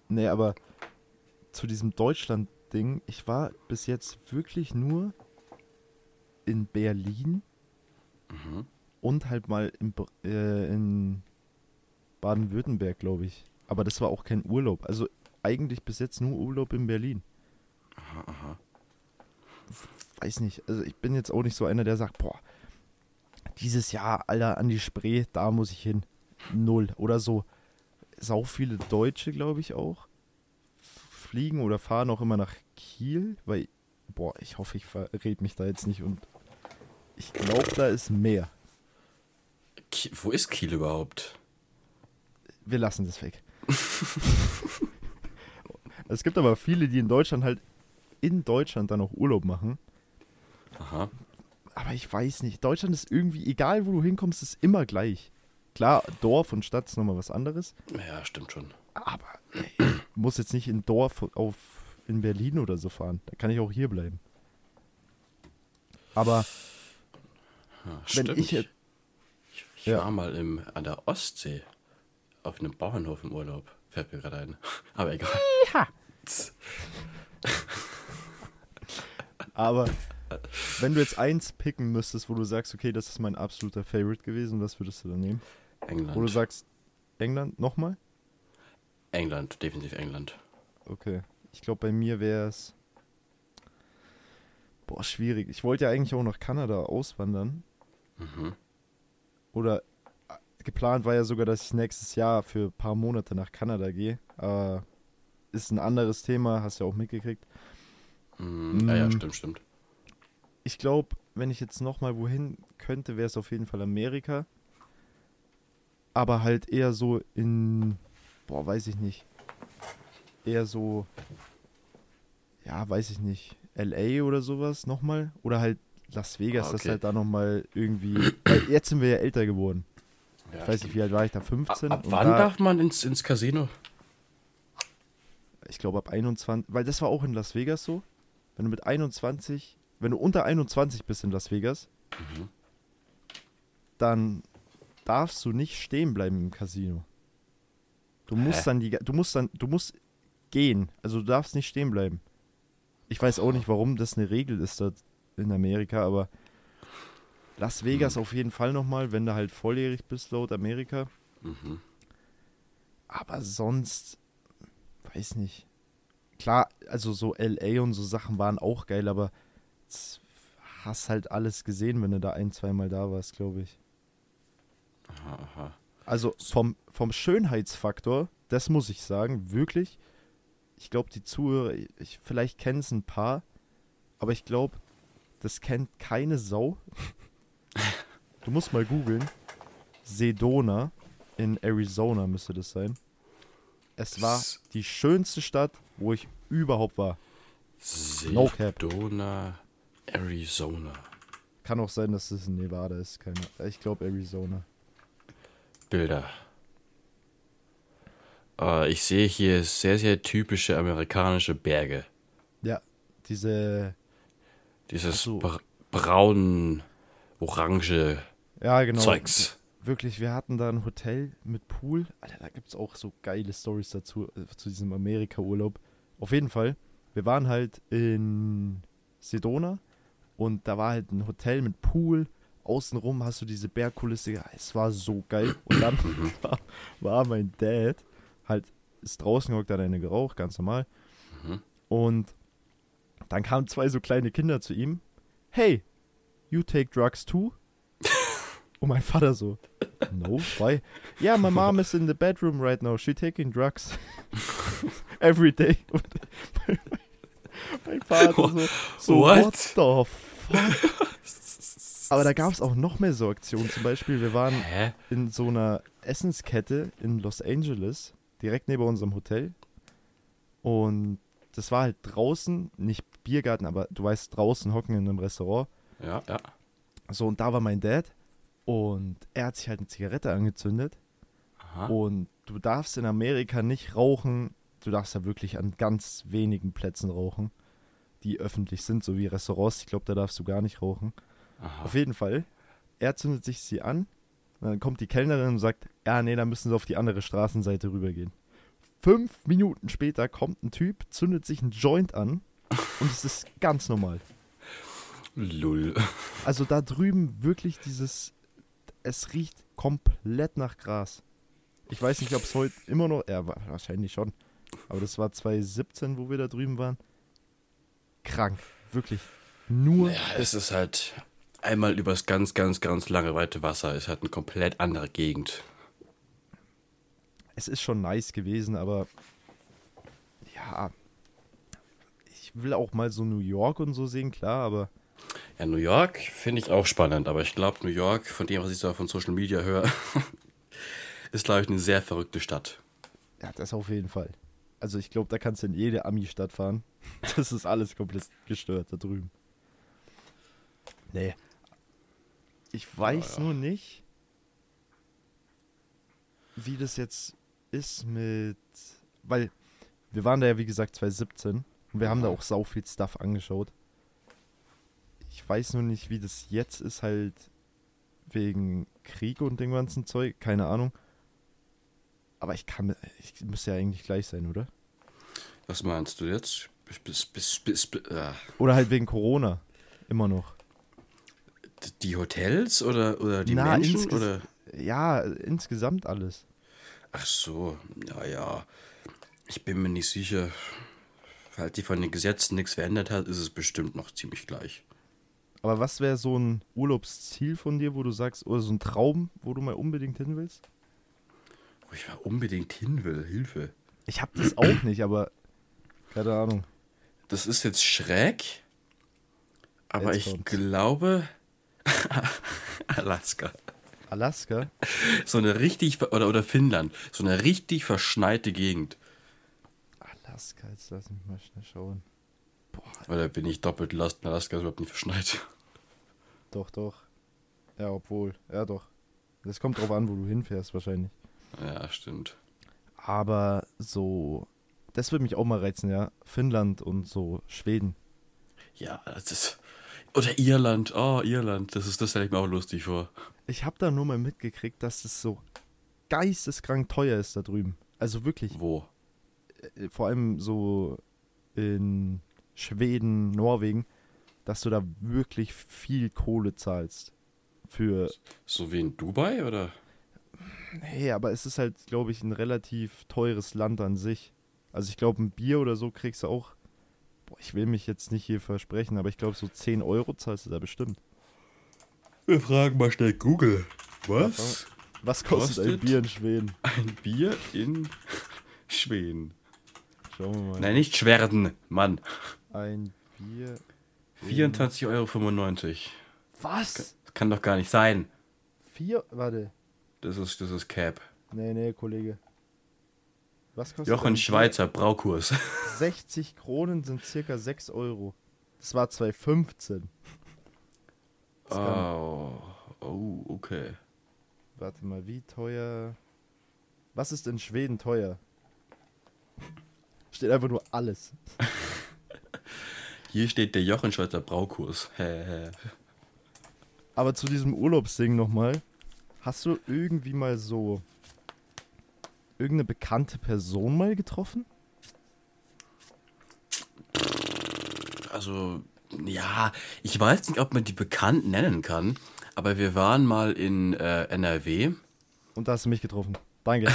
Nee, aber zu diesem Deutschland-Ding, ich war bis jetzt wirklich nur in Berlin und halt mal in, äh, in Baden-Württemberg, glaube ich. Aber das war auch kein Urlaub. Also eigentlich bis jetzt nur Urlaub in Berlin. Aha, aha. Weiß nicht. Also ich bin jetzt auch nicht so einer, der sagt, boah, dieses Jahr, Alter, an die Spree, da muss ich hin. Null. Oder so. Sau viele Deutsche, glaube ich, auch. Fliegen oder fahren auch immer nach Kiel, weil, boah, ich hoffe, ich verrät mich da jetzt nicht und ich glaube, da ist mehr. Ki wo ist Kiel überhaupt? Wir lassen das weg. es gibt aber viele, die in Deutschland halt in Deutschland dann auch Urlaub machen. Aha. Aber ich weiß nicht. Deutschland ist irgendwie, egal wo du hinkommst, ist immer gleich. klar, Dorf und Stadt ist nochmal was anderes. Ja, stimmt schon. Aber ich muss jetzt nicht in Dorf auf in Berlin oder so fahren. Da kann ich auch hier bleiben. Aber Ja, Wenn stimmt. ich jetzt- ich Ja. war mal im, an der Ostsee auf einem Bauernhof im Urlaub. Fällt mir gerade ein. Aber egal. Aber wenn du jetzt eins picken müsstest, wo du sagst, okay, das ist mein absoluter Favorite gewesen, was würdest du dann nehmen? England. Wo du sagst, England nochmal? England, definitiv England. Okay. Ich glaube, bei mir wäre es. Boah, schwierig. Ich wollte ja eigentlich auch nach Kanada auswandern. Mhm. Oder äh, geplant war ja sogar, dass ich nächstes Jahr für ein paar Monate nach Kanada gehe. Aber ist ein anderes Thema, hast du ja auch mitgekriegt. Mm, Ja, ja, Mm. stimmt, stimmt. Ich glaube, wenn ich jetzt nochmal wohin könnte, wäre es auf jeden Fall Amerika. Aber halt eher so in, boah, weiß ich nicht. Eher so, ja, weiß ich nicht, LA oder sowas nochmal. Oder halt Las Vegas, Ah, das okay. halt da nochmal irgendwie. Weil jetzt sind wir ja älter geworden. Ja, Ich weiß nicht, wie alt war ich da? Ab, 15? ab Und wann da, darf man ins, ins Casino? Ich glaube ab 21, weil das war auch in Las Vegas so. Wenn du mit 21, wenn du unter 21 bist in Las Vegas, Mhm. dann darfst du nicht stehen bleiben im Casino. Du musst Hä? dann die, du musst dann, du musst gehen. Also du darfst nicht stehen bleiben. Ich weiß auch nicht, warum das eine Regel ist dort in Amerika, aber Las Vegas auf jeden Fall nochmal, wenn du halt volljährig bist laut Amerika. Mhm. Aber sonst, weiß nicht. Klar, also so LA und so Sachen waren auch geil, aber z- hast halt alles gesehen, wenn du da ein, zweimal da warst, glaube ich. Aha, aha. Also vom, vom Schönheitsfaktor, das muss ich sagen, wirklich. Ich glaube, die Zuhörer, ich, vielleicht kennen es ein paar, aber ich glaube, das kennt keine Sau. du musst mal googeln. Sedona in Arizona müsste das sein. Es war die schönste Stadt, wo ich überhaupt war. No. Sedona, Arizona. Kann auch sein, dass es in Nevada ist. Keine, ich glaube Arizona. Bilder. Äh, ich sehe hier sehr, sehr typische amerikanische Berge. Ja, diese. Dieses so. bra braun, orange Ja, genau. Zeugs. Wirklich, wir hatten da ein Hotel mit Pool. Alter, da gibt es auch so geile Stories dazu, äh, zu diesem Amerika-Urlaub. Auf jeden Fall, wir waren halt in Sedona und da war halt ein Hotel mit Pool. Außenrum hast du diese Bergkulisse. Es war so geil. Und dann war, war mein Dad halt, ist draußen gehockt, hat eine geraucht, ganz normal. Mhm. Und dann kamen zwei so kleine Kinder zu ihm. Hey, you take drugs too? Und mein Vater so, no, why? Yeah, my mom is in the bedroom right now. She taking drugs. Every day. Mein Vater so, so What? what the fuck? Aber da gab es auch noch mehr so Aktionen. Zum Beispiel, wir waren Hä? in so einer Essenskette in Los Angeles, direkt neben unserem Hotel. Und das war halt draußen, nicht Biergarten, aber du weißt, draußen hocken in einem Restaurant. Ja, ja. So, und da war mein Dad. Und er hat sich halt eine Zigarette angezündet. Aha. Und du darfst in Amerika nicht rauchen. Du darfst da wirklich an ganz wenigen Plätzen rauchen, die öffentlich sind, so wie Restaurants. Ich glaube, da darfst du gar nicht rauchen. Aha. Auf jeden Fall. Er zündet sich sie an. Dann kommt die Kellnerin und sagt, ja, nee, da müssen sie auf die andere Straßenseite rübergehen. Fünf Minuten später kommt ein Typ, zündet sich einen Joint an und es ist ganz normal. Lull. Also da drüben wirklich dieses, es riecht komplett nach Gras. Ich weiß nicht, ob es heute immer noch, ja, wa- wahrscheinlich schon. Aber das war 2017, wo wir da drüben waren. Krank, wirklich. Nur, Ja, es ist halt einmal übers ganz, ganz, ganz lange weite Wasser. Ist halt eine komplett andere Gegend. es ist schon nice gewesen, aber ja, ich will auch mal so New York und so sehen, klar, aber Ja, New York finde ich auch spannend, aber ich glaube, New York, von dem, was ich so von Social Media höre, ist, glaube ich, eine sehr verrückte Stadt. ja, das auf jeden Fall. Also ich glaube, da kannst du in jede Ami-Stadt fahren. Das ist alles komplett gestört da drüben. Nee. Ich weiß ja. nur nicht. wie das jetzt ist mit. Weil wir waren da ja, wie gesagt, 2017 und wir haben da Mhm. auch sau viel Stuff angeschaut. Ich weiß nur nicht, wie das jetzt ist, halt wegen Krieg und dem ganzen Zeug. Keine Ahnung. Aber ich kann. Ich müsste ja eigentlich gleich sein, oder? Was meinst du jetzt? Bis, bis, bis, ah. Oder halt wegen Corona. Immer noch. Die Hotels oder, oder die Na, Menschen? Oder? Ja, insgesamt alles. Ach so, naja. Ich bin mir nicht sicher. Falls die von den Gesetzen nichts verändert hat, ist es bestimmt noch ziemlich gleich. Aber was wäre so ein Urlaubsziel von dir, wo du sagst, oder so ein Traum, wo du mal unbedingt hin willst? Wo ich mal unbedingt hin will, Hilfe. Ich hab das auch nicht, aber keine Ahnung. Das ist jetzt schräg, aber Jetzt ich kommt's. glaube Alaska. Alaska? So eine richtig, oder, oder Finnland, so eine richtig verschneite Gegend. Alaska, jetzt lass mich mal schnell schauen. Oder bin ich doppelt lost, in Alaska ist überhaupt nicht verschneit. Doch, doch. Ja, obwohl. Ja, doch. Das kommt drauf an, wo du hinfährst wahrscheinlich. Ja, stimmt. Aber so, das würde mich auch mal reizen, ja. Finnland und so Schweden. Ja, das ist. Oder Irland, oh, Irland, das ist das stelle ich mir auch lustig vor. Ich habe da nur mal mitgekriegt, dass es so geisteskrank teuer ist da drüben. Also wirklich. Wo? äh, vor allem so in Schweden, Norwegen, dass du da wirklich viel Kohle zahlst. Für. So wie in Dubai oder? Nee, aber es ist halt, glaube ich, ein relativ teures Land an sich. Also ich glaube, ein Bier oder so kriegst du auch. Boah, ich will mich jetzt nicht hier versprechen, aber ich glaube, so 10 Euro zahlst du da bestimmt. Wir fragen mal schnell Google. Was? Was kostet, ein Kostet? Bier in Schweden? Ein Bier in Schweden. Schauen wir mal. Nein, nicht Schwerden, Mann. Ein Bier. 24,95 Euro. Was? Das kann doch gar nicht sein. Vier? Warte. Das ist, das ist Cap. Nee, nee, Kollege. Was kostet Jochen? Schweizer Braukurs. 60 Kronen sind circa 6 Euro. Das war 2015. Das kann- Oh, oh, okay. Warte mal, wie teuer. Was ist in Schweden teuer? Steht einfach nur alles. Hier steht der Jochen Schweizer Braukurs. Aber zu diesem Urlaubsding nochmal. Hast du irgendwie mal so irgendeine bekannte Person mal getroffen? Also, ja, ich weiß nicht, ob man die bekannt nennen kann, aber wir waren mal in äh, NRW Und da hast du mich getroffen. Danke.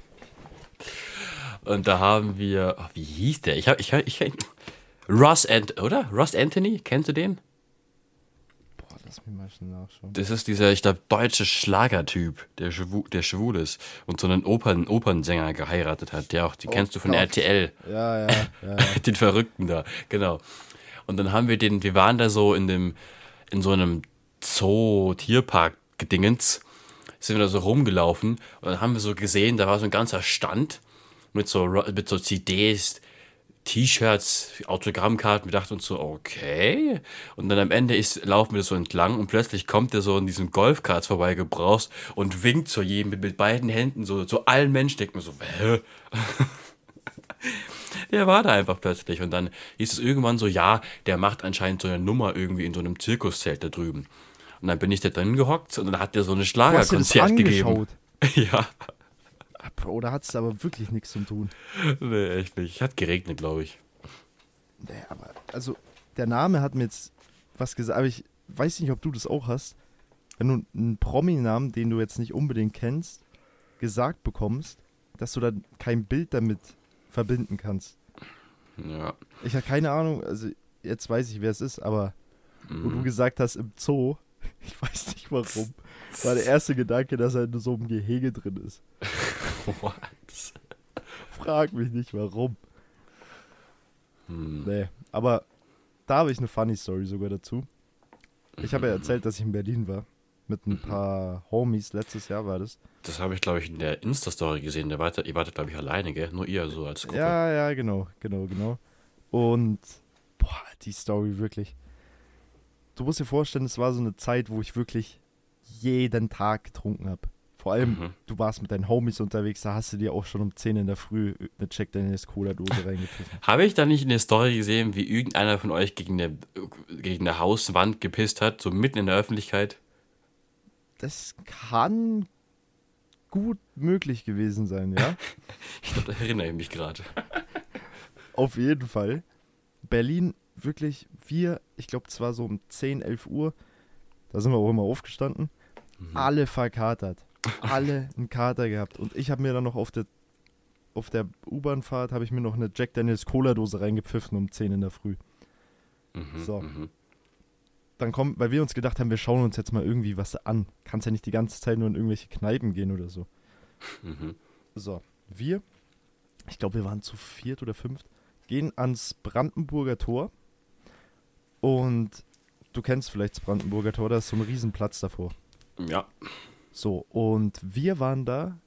und da haben wir, oh, wie hieß der? Ich hab, ich, ich, Ross Ant, oder? Ross Anthony, kennst du den? Lass mich mal schnell nachschauen. Das ist dieser, ich glaube, deutsche Schlagertyp, der, schwu der schwul ist und so einen Opern Opernsänger geheiratet hat, der auch, die Oh kennst du von Gott. RTL. Ja, ja, ja. den Verrückten da, genau. Und dann haben wir den, wir waren da so in dem, in so einem Zoo-Tierpark-Gedingens, sind wir da so rumgelaufen und dann haben wir so gesehen, da war so ein ganzer Stand mit so, mit so CDs, T-Shirts, Autogrammkarten. Wir dachten uns so, okay. Und dann am Ende ist, laufen wir so entlang und plötzlich kommt er so in diesem Golfkarts vorbeigebraust und winkt zu jedem mit, mit beiden Händen, so zu allen Menschen. Denkt mir so, hä? Der war da einfach plötzlich. Und dann hieß es irgendwann so, ja, der macht anscheinend so eine Nummer irgendwie in so einem Zirkuszelt da drüben. Und dann bin ich da drin gehockt und dann hat der so eine Schlagerkonzert gegeben. Ja, Bro, da hat es aber wirklich nichts zu tun. nee, echt nicht. Hat geregnet, glaube ich. Nee, aber, also, der Name hat mir jetzt was gesagt, aber ich weiß nicht, ob du das auch hast. Wenn du einen Promi-Namen, den du jetzt nicht unbedingt kennst, gesagt bekommst, dass du dann kein Bild damit verbinden kannst. Ja. Ich habe keine Ahnung, also jetzt weiß ich, wer es ist, aber wo du Mhm. gesagt hast, im Zoo, ich weiß nicht warum, war der erste Gedanke, dass er in so einem Gehege drin ist. What? Frag mich nicht warum. Hm. Nee, aber da habe ich eine funny Story sogar dazu. Ich habe ja erzählt, dass ich in Berlin war. Mit ein paar Homies. Letztes Jahr war das. Das habe ich, glaube ich, in der Insta-Story gesehen. Der wart, ihr wartet, glaube ich, alleine, gell? Nur ihr so als Gruppe. Ja, ja, genau, genau, genau. Und, boah, die Story wirklich. Du musst dir vorstellen, es war so eine Zeit, wo ich wirklich jeden Tag getrunken habe. Vor allem, du warst mit deinen Homies unterwegs, da hast du dir auch schon um 10 in der Früh eine Jack Daniels Cola-Dose reingepfiffen. Habe ich da nicht in der Story gesehen, wie irgendeiner von euch gegen eine, gegen eine Hauswand gepisst hat, so mitten in der Öffentlichkeit? Das kann gut möglich gewesen sein, ja? Ich glaube, da erinnere ich mich gerade. Auf jeden Fall. Berlin, wirklich, wir, ich glaube, es war so um 10, 11 Uhr, da sind wir auch immer aufgestanden, alle verkatert. Alle einen Kater gehabt. Und ich habe mir dann noch auf der, auf der U-Bahn-Fahrt, habe ich mir noch eine Jack Daniels Cola-Dose reingepfiffen um 10 in der Früh. Mhm, So. mhm. Dann kommen, weil wir uns gedacht haben, wir schauen uns jetzt mal irgendwie was an. Kannst ja nicht die ganze Zeit nur in irgendwelche Kneipen gehen oder so. Mhm. So, wir, ich glaube, wir waren zu viert oder fünft, gehen ans Brandenburger Tor. Und du kennst vielleicht das Brandenburger Tor, da ist so ein Riesenplatz davor. Ja. So, und wir waren da.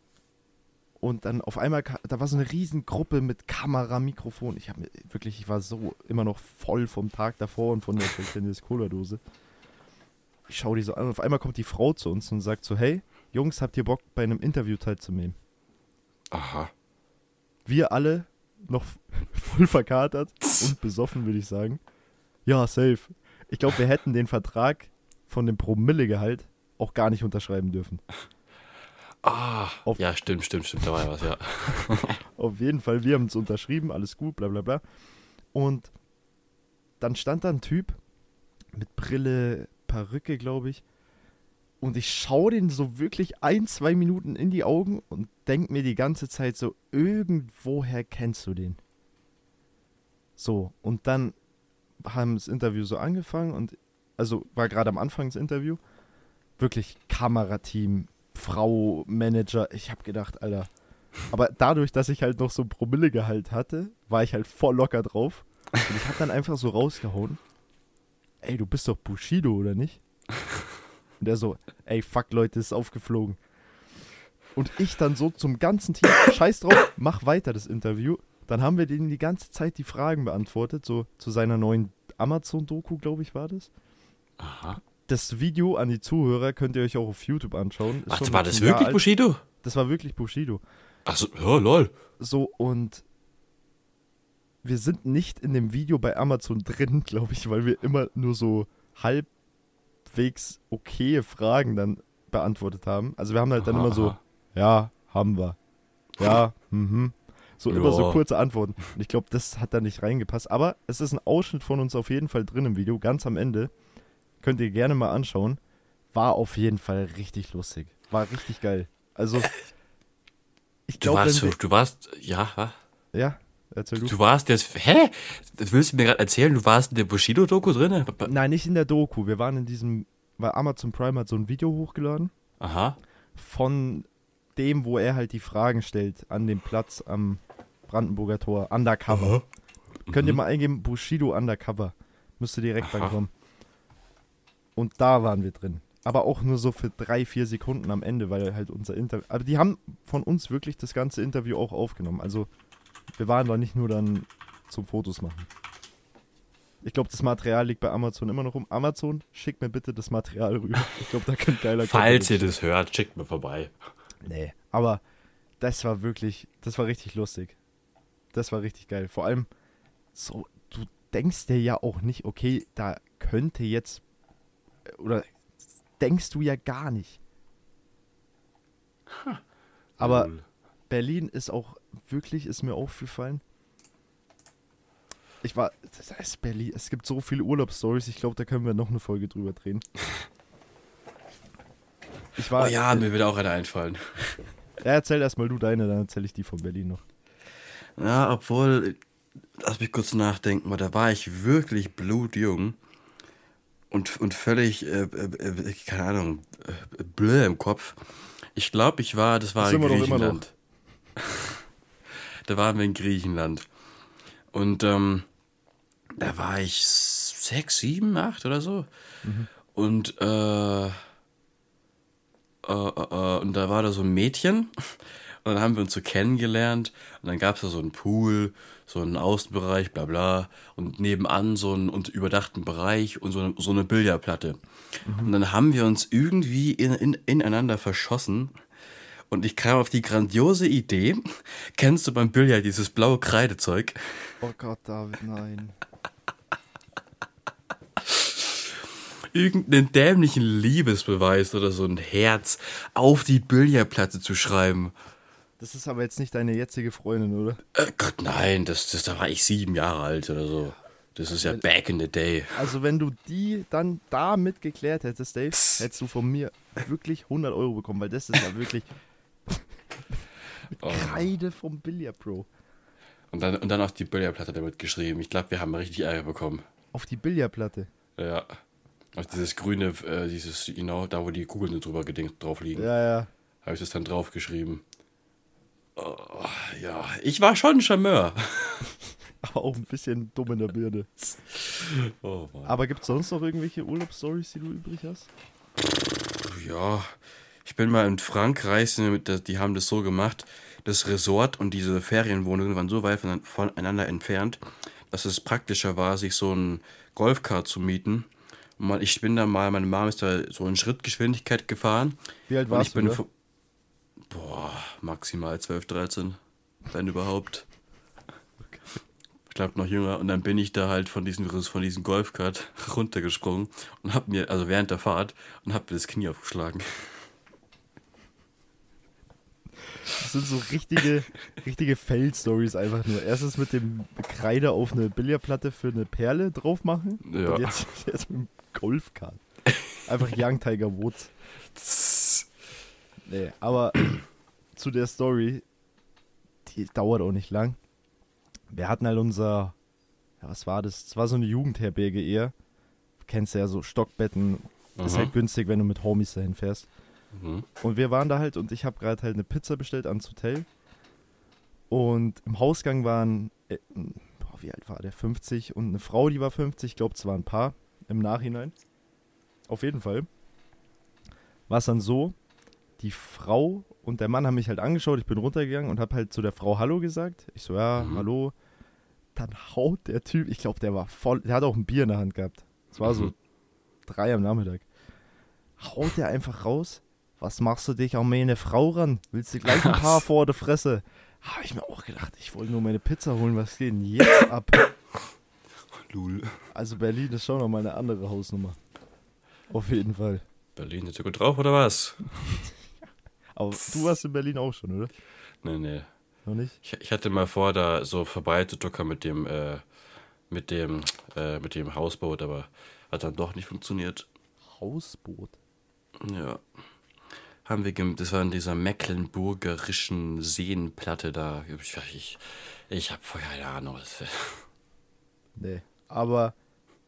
Und dann auf einmal, da war so eine Riesengruppe mit Kamera, Mikrofon. Ich habe mir wirklich, ich war so immer noch voll vom Tag davor und von der Tennis Cola Dose. Ich schaue die so an und auf einmal kommt die Frau zu uns und sagt so, hey, Jungs, habt ihr Bock bei einem Interview teilzunehmen? Aha. Wir alle noch voll verkatert und besoffen, würde ich sagen. Ja, safe. Ich glaube, wir hätten den Vertrag von dem Promillegehalt auch gar nicht unterschreiben dürfen. Ah. Auf- Ja, stimmt, stimmt, stimmt. Da war ja was, ja. Auf jeden Fall, wir haben es unterschrieben, alles gut, bla bla bla. Und dann stand da ein Typ mit Brille, Perücke, glaube ich. Und ich schaue den so wirklich ein, zwei Minuten in die Augen und denk mir die ganze Zeit so, irgendwoher kennst du den. So, und dann haben das Interview so angefangen und, also war gerade am Anfang das Interview, wirklich Kamerateam, Frau, Manager, ich habe gedacht, Alter, aber dadurch, dass ich halt noch so ein Promillegehalt hatte, war ich halt voll locker drauf. Und ich hab dann einfach so rausgehauen. Ey, du bist doch Bushido, oder nicht? Und der so, ey, fuck, Leute, ist aufgeflogen. Und ich dann so zum ganzen Team, scheiß drauf, mach weiter das Interview. Dann haben wir denen die ganze Zeit die Fragen beantwortet, so zu seiner neuen Amazon-Doku, glaube ich, war das. Aha. Das Video an die Zuhörer könnt ihr euch auch auf YouTube anschauen. Ist Ach, war das wirklich alt. Bushido? Das war wirklich Bushido. Achso, ja, lol. So, und wir sind nicht in dem Video bei Amazon drin, glaube ich, weil wir immer nur so halbwegs okaye Fragen dann beantwortet haben. Also wir haben halt dann immer so, Aha. ja, haben wir. Ja, mhm. So immer so Ja. kurze Antworten. Und ich glaube, das hat da nicht reingepasst. Aber es ist ein Ausschnitt von uns auf jeden Fall drin im Video, ganz am Ende. Könnt ihr gerne mal anschauen. War auf jeden Fall richtig lustig. War richtig geil. Also, ich Du glaube, warst, wenn so, du warst, ja, was? ja, erzähl du. Du warst jetzt, hä? Das willst du mir gerade erzählen? Du warst in der Bushido-Doku drin? Nein, nicht in der Doku. Wir waren in diesem, weil Amazon Prime hat so ein Video hochgeladen Aha. von dem, wo er halt die Fragen stellt an dem Platz am Brandenburger Tor, Undercover. Könnt ihr mal eingeben, Bushido Undercover. Müsste direkt Aha. dann kommen. Und da waren wir drin. Aber auch nur so für drei, vier Sekunden am Ende, weil halt unser Interview. Aber die haben von uns wirklich das ganze Interview auch aufgenommen. Also wir waren da nicht nur dann zum Fotos machen. Ich glaube, das Material liegt bei Amazon immer noch rum. Amazon, schickt mir bitte das Material rüber. Ich glaube, da könnte geiler Falls ihr das hört, schickt mir vorbei. Nee, aber das war wirklich, das war richtig lustig. Das war richtig geil. Vor allem, so, du denkst dir ja auch nicht, okay, da könnte jetzt, oder denkst du ja gar nicht. Aber Cool. Berlin ist auch wirklich, ist mir aufgefallen. Ich war, das heißt Berlin, es gibt so viele Urlaubsstories, ich glaube, da können wir noch eine Folge drüber drehen. Ich war, Oh ja, mir wird auch einer einfallen. Ja, erzähl erstmal du deine, dann erzähl ich die von Berlin noch. Ja, obwohl, lass mich kurz nachdenken, weil da war ich wirklich blutjung und, und völlig, äh, äh, äh, keine Ahnung, äh, blöd im Kopf. Ich glaube, ich war, das war Das in Griechenland. da waren wir in Griechenland. Und ähm, da war ich sechs, sieben, acht oder so. Und äh, äh, äh, äh, und da war da so ein Mädchen und dann haben wir uns so kennengelernt und dann gab es da so einen Pool, so einen Außenbereich, bla bla und nebenan so einen und überdachten Bereich und so eine, so eine Billardplatte. Und dann haben wir uns irgendwie in, in, ineinander verschossen Und ich kam auf die grandiose Idee, kennst du beim Billard dieses blaue Kreidezeug? Oh Gott, David, nein. Irgendeinen dämlichen Liebesbeweis oder so ein Herz auf die Billardplatte zu schreiben. Das ist aber jetzt nicht deine jetzige Freundin, oder? Äh, Gott, nein, das, das, da war ich sieben Jahre alt oder so. Das ist ja back in the day. Also wenn du die dann damit geklärt hättest, Dave, hättest du von mir wirklich 100 Euro bekommen, weil das ist ja wirklich Oh. Kreide vom Billard Pro. Und dann, und dann auf die Billardplatte damit geschrieben. Ich glaube, wir haben richtig Ärger bekommen. Auf die Billardplatte. Ja. Auf dieses grüne, äh, dieses, you know, da wo die Kugeln drüber gedingt drauf liegen. Ja, ja. Habe ich das dann draufgeschrieben. Oh, ja, ich war schon ein Charmeur. Aber auch ein bisschen dumm in der Birne. Oh. Aber gibt es sonst noch irgendwelche Urlaubsstories, die du übrig hast? Ja, ich bin mal in Frankreich, die haben das so gemacht, das Resort und diese Ferienwohnungen waren so weit von- voneinander entfernt, dass es praktischer war, sich so ein Golfkart zu mieten. Und ich bin da mal, meine Mom ist da so in Schrittgeschwindigkeit gefahren. Wie alt warst ich bin du? Boah, maximal 12, 13, wenn überhaupt. Ich glaube noch jünger. Und dann bin ich da halt von diesem, von diesem Golfkart runtergesprungen und hab mir, also während der Fahrt, und hab mir das Knie aufgeschlagen. Das sind so richtige, richtige Fail-Stories einfach nur. Erstens mit dem Kreide auf eine Billardplatte für eine Perle drauf machen. Ja. Und jetzt, jetzt mit dem Golfkart. Einfach Young Tiger Woods. Nee, aber zu der Story, die dauert auch nicht lang. Wir hatten halt unser, ja, was war das? Es war so eine Jugendherberge eher. Du kennst ja so Stockbetten. Ist Aha. halt günstig, wenn du mit Homies dahin fährst. Mhm. Und wir waren da halt und ich habe gerade halt eine Pizza bestellt ans Hotel. Und im Hausgang waren, äh, boah, wie alt war der? 50 und eine Frau, die war 50. Ich glaube, es waren ein paar im Nachhinein. Auf jeden Fall. War es dann so, die Frau und der Mann haben mich halt angeschaut. Ich bin runtergegangen und habe halt zu der Frau Hallo gesagt. Ich so, ja, Mhm. hallo. Dann haut der Typ, ich glaube, der war voll, der hat auch ein Bier in der Hand gehabt. Es war so Mhm. drei am Nachmittag. Haut der einfach raus. Was machst du dich an meine Frau ran? Willst du gleich ein paar vor der Fresse? Habe ich mir auch gedacht, ich wollte nur meine Pizza holen. Was geht denn jetzt ab? Lul. Also Berlin ist schon noch mal eine andere Hausnummer. Auf jeden Fall. Berlin ist ja gut drauf, oder was? Aber du warst in Berlin auch schon, oder? Nee, nee. Noch nicht? Ich, ich hatte mal vor, da so vorbeizutuckern mit dem, äh, mit dem, äh, mit dem Hausboot, aber hat dann doch nicht funktioniert. Hausboot. Ja. Haben wir, das war in dieser mecklenburgerischen Seenplatte da. Ich, ich, ich habe keine Ahnung. was- Nee. Aber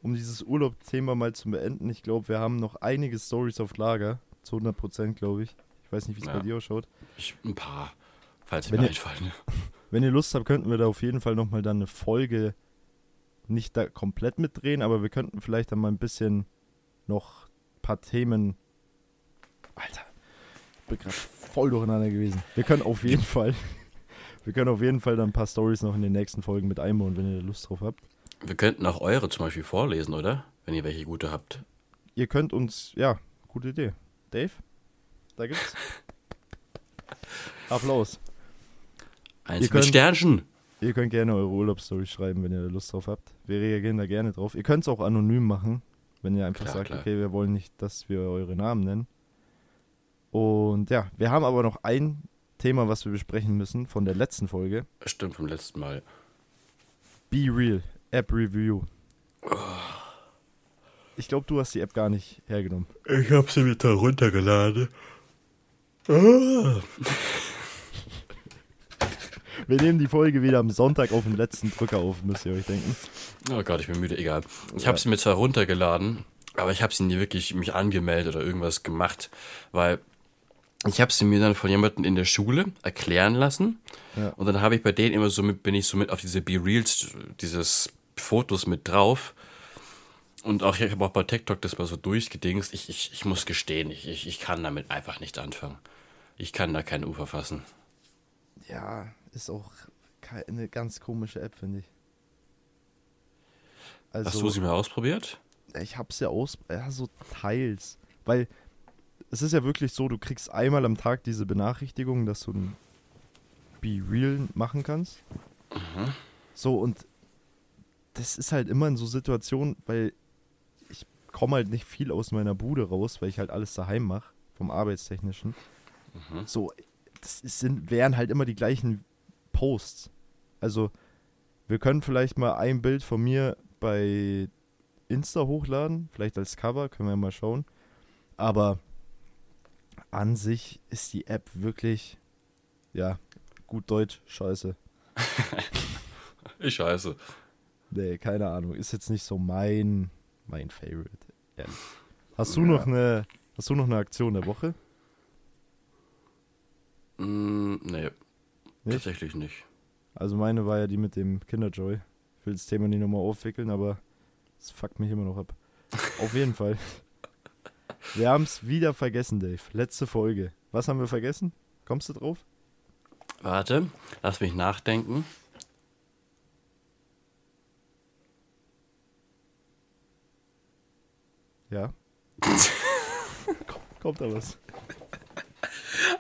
um dieses Urlaubsthema mal zu beenden, ich glaube, wir haben noch einige Stories auf Lager. Zu 100 Prozent, glaube ich. Ich weiß nicht, wie es Ja. bei dir ausschaut. Ich, ein paar, falls Wenn mir einfallen. Wenn ihr Lust habt, könnten wir da auf jeden Fall nochmal dann eine Folge nicht da komplett mitdrehen, aber wir könnten vielleicht dann mal ein bisschen noch ein paar Themen. Alter, ich bin gerade voll durcheinander gewesen. Wir können auf jeden Fall. Wir können auf jeden Fall dann ein paar Stories noch in den nächsten Folgen mit einbauen, wenn ihr Lust drauf habt. Wir könnten auch eure zum Beispiel vorlesen, oder? Wenn ihr welche gute habt. Ihr könnt uns, ja, gute Idee. Dave, da gibt's. Applaus. Eins Ihr mit könnt- Sternchen. Ihr könnt gerne eure Urlaubsstory schreiben, wenn ihr da Lust drauf habt. Wir reagieren da gerne drauf. Ihr könnt es auch anonym machen, wenn ihr einfach Klar, sagt, klar. okay, wir wollen nicht, dass wir eure Namen nennen. Und ja, wir haben aber noch ein Thema, was wir besprechen müssen von der letzten Folge. Stimmt vom letzten Mal. Be Real, App Review. Ich glaube, du hast die App gar nicht hergenommen. Ich habe sie wieder runtergeladen. Wir nehmen die Folge wieder am Sonntag auf den letzten Drücker auf, müsst ihr euch denken. Oh Gott, ich bin müde, egal. Ich Ja. habe sie mir zwar runtergeladen, aber ich habe sie nie wirklich mich angemeldet oder irgendwas gemacht, weil ich habe sie mir dann von jemandem in der Schule erklären lassen Ja. und dann habe ich bei denen immer so mit, bin ich so mit auf diese Be Reels, dieses Fotos mit drauf und auch ich habe auch bei TikTok das mal so durchgedingst. Ich, ich, ich muss gestehen, ich, ich, ich kann damit einfach nicht anfangen. Ich kann da kein Ufer fassen. Ja, ist auch eine ganz komische App, finde ich. Also, Hast du sie mal ausprobiert? ich hab's ja aus, ja, so teils. Weil es ist ja wirklich so, du kriegst einmal am Tag diese Benachrichtigung, dass du ein Be Real machen kannst. So, und das ist halt immer in so Situationen, weil ich komme halt nicht viel aus meiner Bude raus, weil ich halt alles daheim mache, vom Arbeitstechnischen. So, das sind, wären halt immer die gleichen Posts. Also, wir können vielleicht mal ein Bild von mir bei Insta hochladen, vielleicht als Cover, können wir mal schauen. Aber an sich ist die App wirklich, ja, gut Deutsch, scheiße. Ich scheiße. Nee, keine Ahnung. Ist jetzt nicht so mein, mein Favorite, ehrlich. Hast du Ja. noch eine, hast du noch eine Aktion der Woche? Mm, nee, Nicht? tatsächlich nicht. Also meine war ja die mit dem Kinderjoy. Ich will das Thema nicht nochmal aufwickeln, aber es fuckt mich immer noch ab. Auf jeden Fall. Wir haben es wieder vergessen, Dave. Letzte Folge. Was haben wir vergessen? Kommst du drauf? Warte, lass mich nachdenken. Ja. Kommt da was?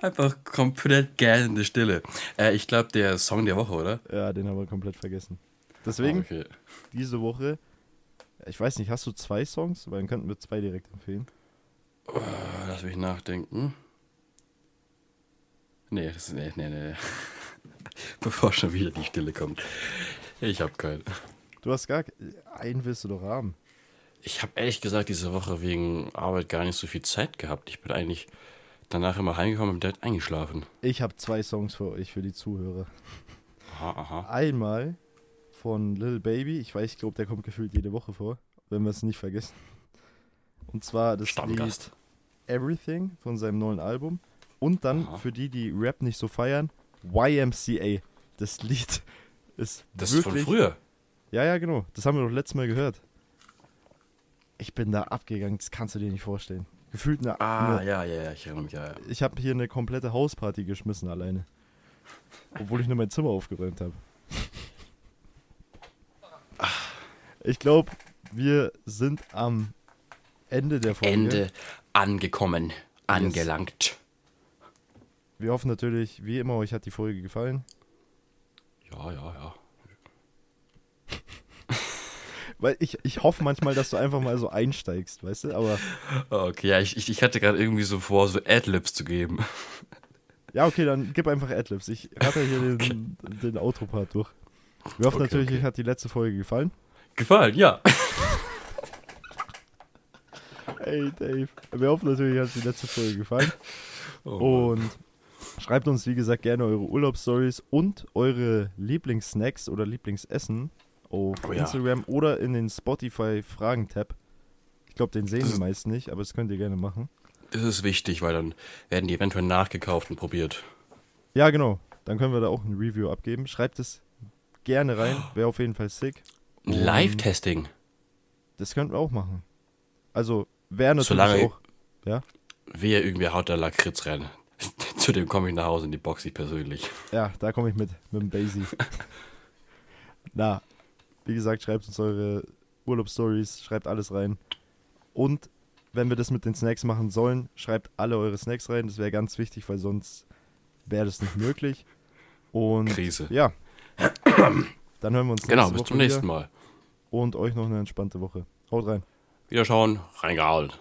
Einfach komplett gähnende Stille. Äh, ich glaube, der Song der Woche, oder? Ja, den haben wir komplett vergessen. Deswegen Ah, okay. diese Woche. Ich weiß nicht, hast du zwei Songs? Weil dann könnten wir zwei direkt empfehlen. Äh, Lass mich nachdenken. Nee, das ist. Nee, nee, nee. Bevor schon wieder die Stille kommt. Ich habe keinen. Du hast gar ke- einen willst du doch haben. Ich habe ehrlich gesagt diese Woche wegen Arbeit gar nicht so viel Zeit gehabt. Ich bin eigentlich danach immer heimgekommen und direkt eingeschlafen. Ich habe zwei Songs für euch, für die Zuhörer. Aha, aha. Einmal von Lil Baby. Ich weiß, ich glaube, der kommt gefühlt jede Woche vor, wenn wir es nicht vergessen. Und zwar das Lied. Everything von seinem neuen Album. Und dann Aha. für die, die Rap nicht so feiern, YMCA. Das Lied ist Das ist wirklich... von früher. Ja, ja, genau. Das haben wir doch letztes Mal gehört. Ich bin da abgegangen, das kannst du dir nicht vorstellen. Gefühlt eine... Ah, eine ja, ja, ja, ich erinnere mich, ja, ja. ich habe hier eine komplette Hausparty geschmissen alleine. Obwohl ich nur mein Zimmer aufgeräumt habe. Ich glaube, wir sind am Ende der Folge. Ende angekommen, angelangt. Wir hoffen natürlich, wie immer, euch hat die Folge gefallen. Ja, ja, ja. Weil ich, ich hoffe manchmal, dass du einfach mal so einsteigst, weißt du? Aber Okay, ja, ich, ich, hatte gerade irgendwie so vor, so Adlibs zu geben. ja, okay, dann gib einfach Adlibs. Ich ratter hier den, den Autopart durch. Wir hoffen Okay, natürlich, okay. euch hat die letzte Folge gefallen. Gefallen, ja. Hey Dave. Wir hoffen natürlich, euch hat die letzte Folge gefallen. Oh, Und schreibt uns, wie gesagt, gerne eure Urlaubsstories und eure Lieblingssnacks oder Lieblingsessen auf Oh ja. Instagram oder in den Spotify-Fragen-Tab. Ich glaube, den sehen Das die ist- meisten nicht, aber das könnt ihr gerne machen. das ist wichtig, weil dann werden die eventuell nachgekauft und probiert. Ja, genau. Dann können wir da auch ein Review abgeben. Schreibt es gerne rein. Wäre auf jeden Fall sick. Live-Testing. Das könnten wir auch machen. Also, wäre natürlich Solange- auch. Ja? Wer irgendwie haut da Lakritz rein. Zu dem komme ich nach Hause in die Box, ich persönlich. Ja, da komme ich mit, mit dem Basie. Na, wie gesagt, schreibt uns eure Urlaubsstories, schreibt alles rein. Und wenn wir das mit den Snacks machen sollen, schreibt alle eure Snacks rein. Das wäre ganz wichtig, weil sonst wäre das nicht möglich. Und Krise. ja, dann hören wir uns Genau, bis Woche zum nächsten. Mal. Und euch noch eine entspannte Woche. Haut rein. Wiederschauen, reingehauen.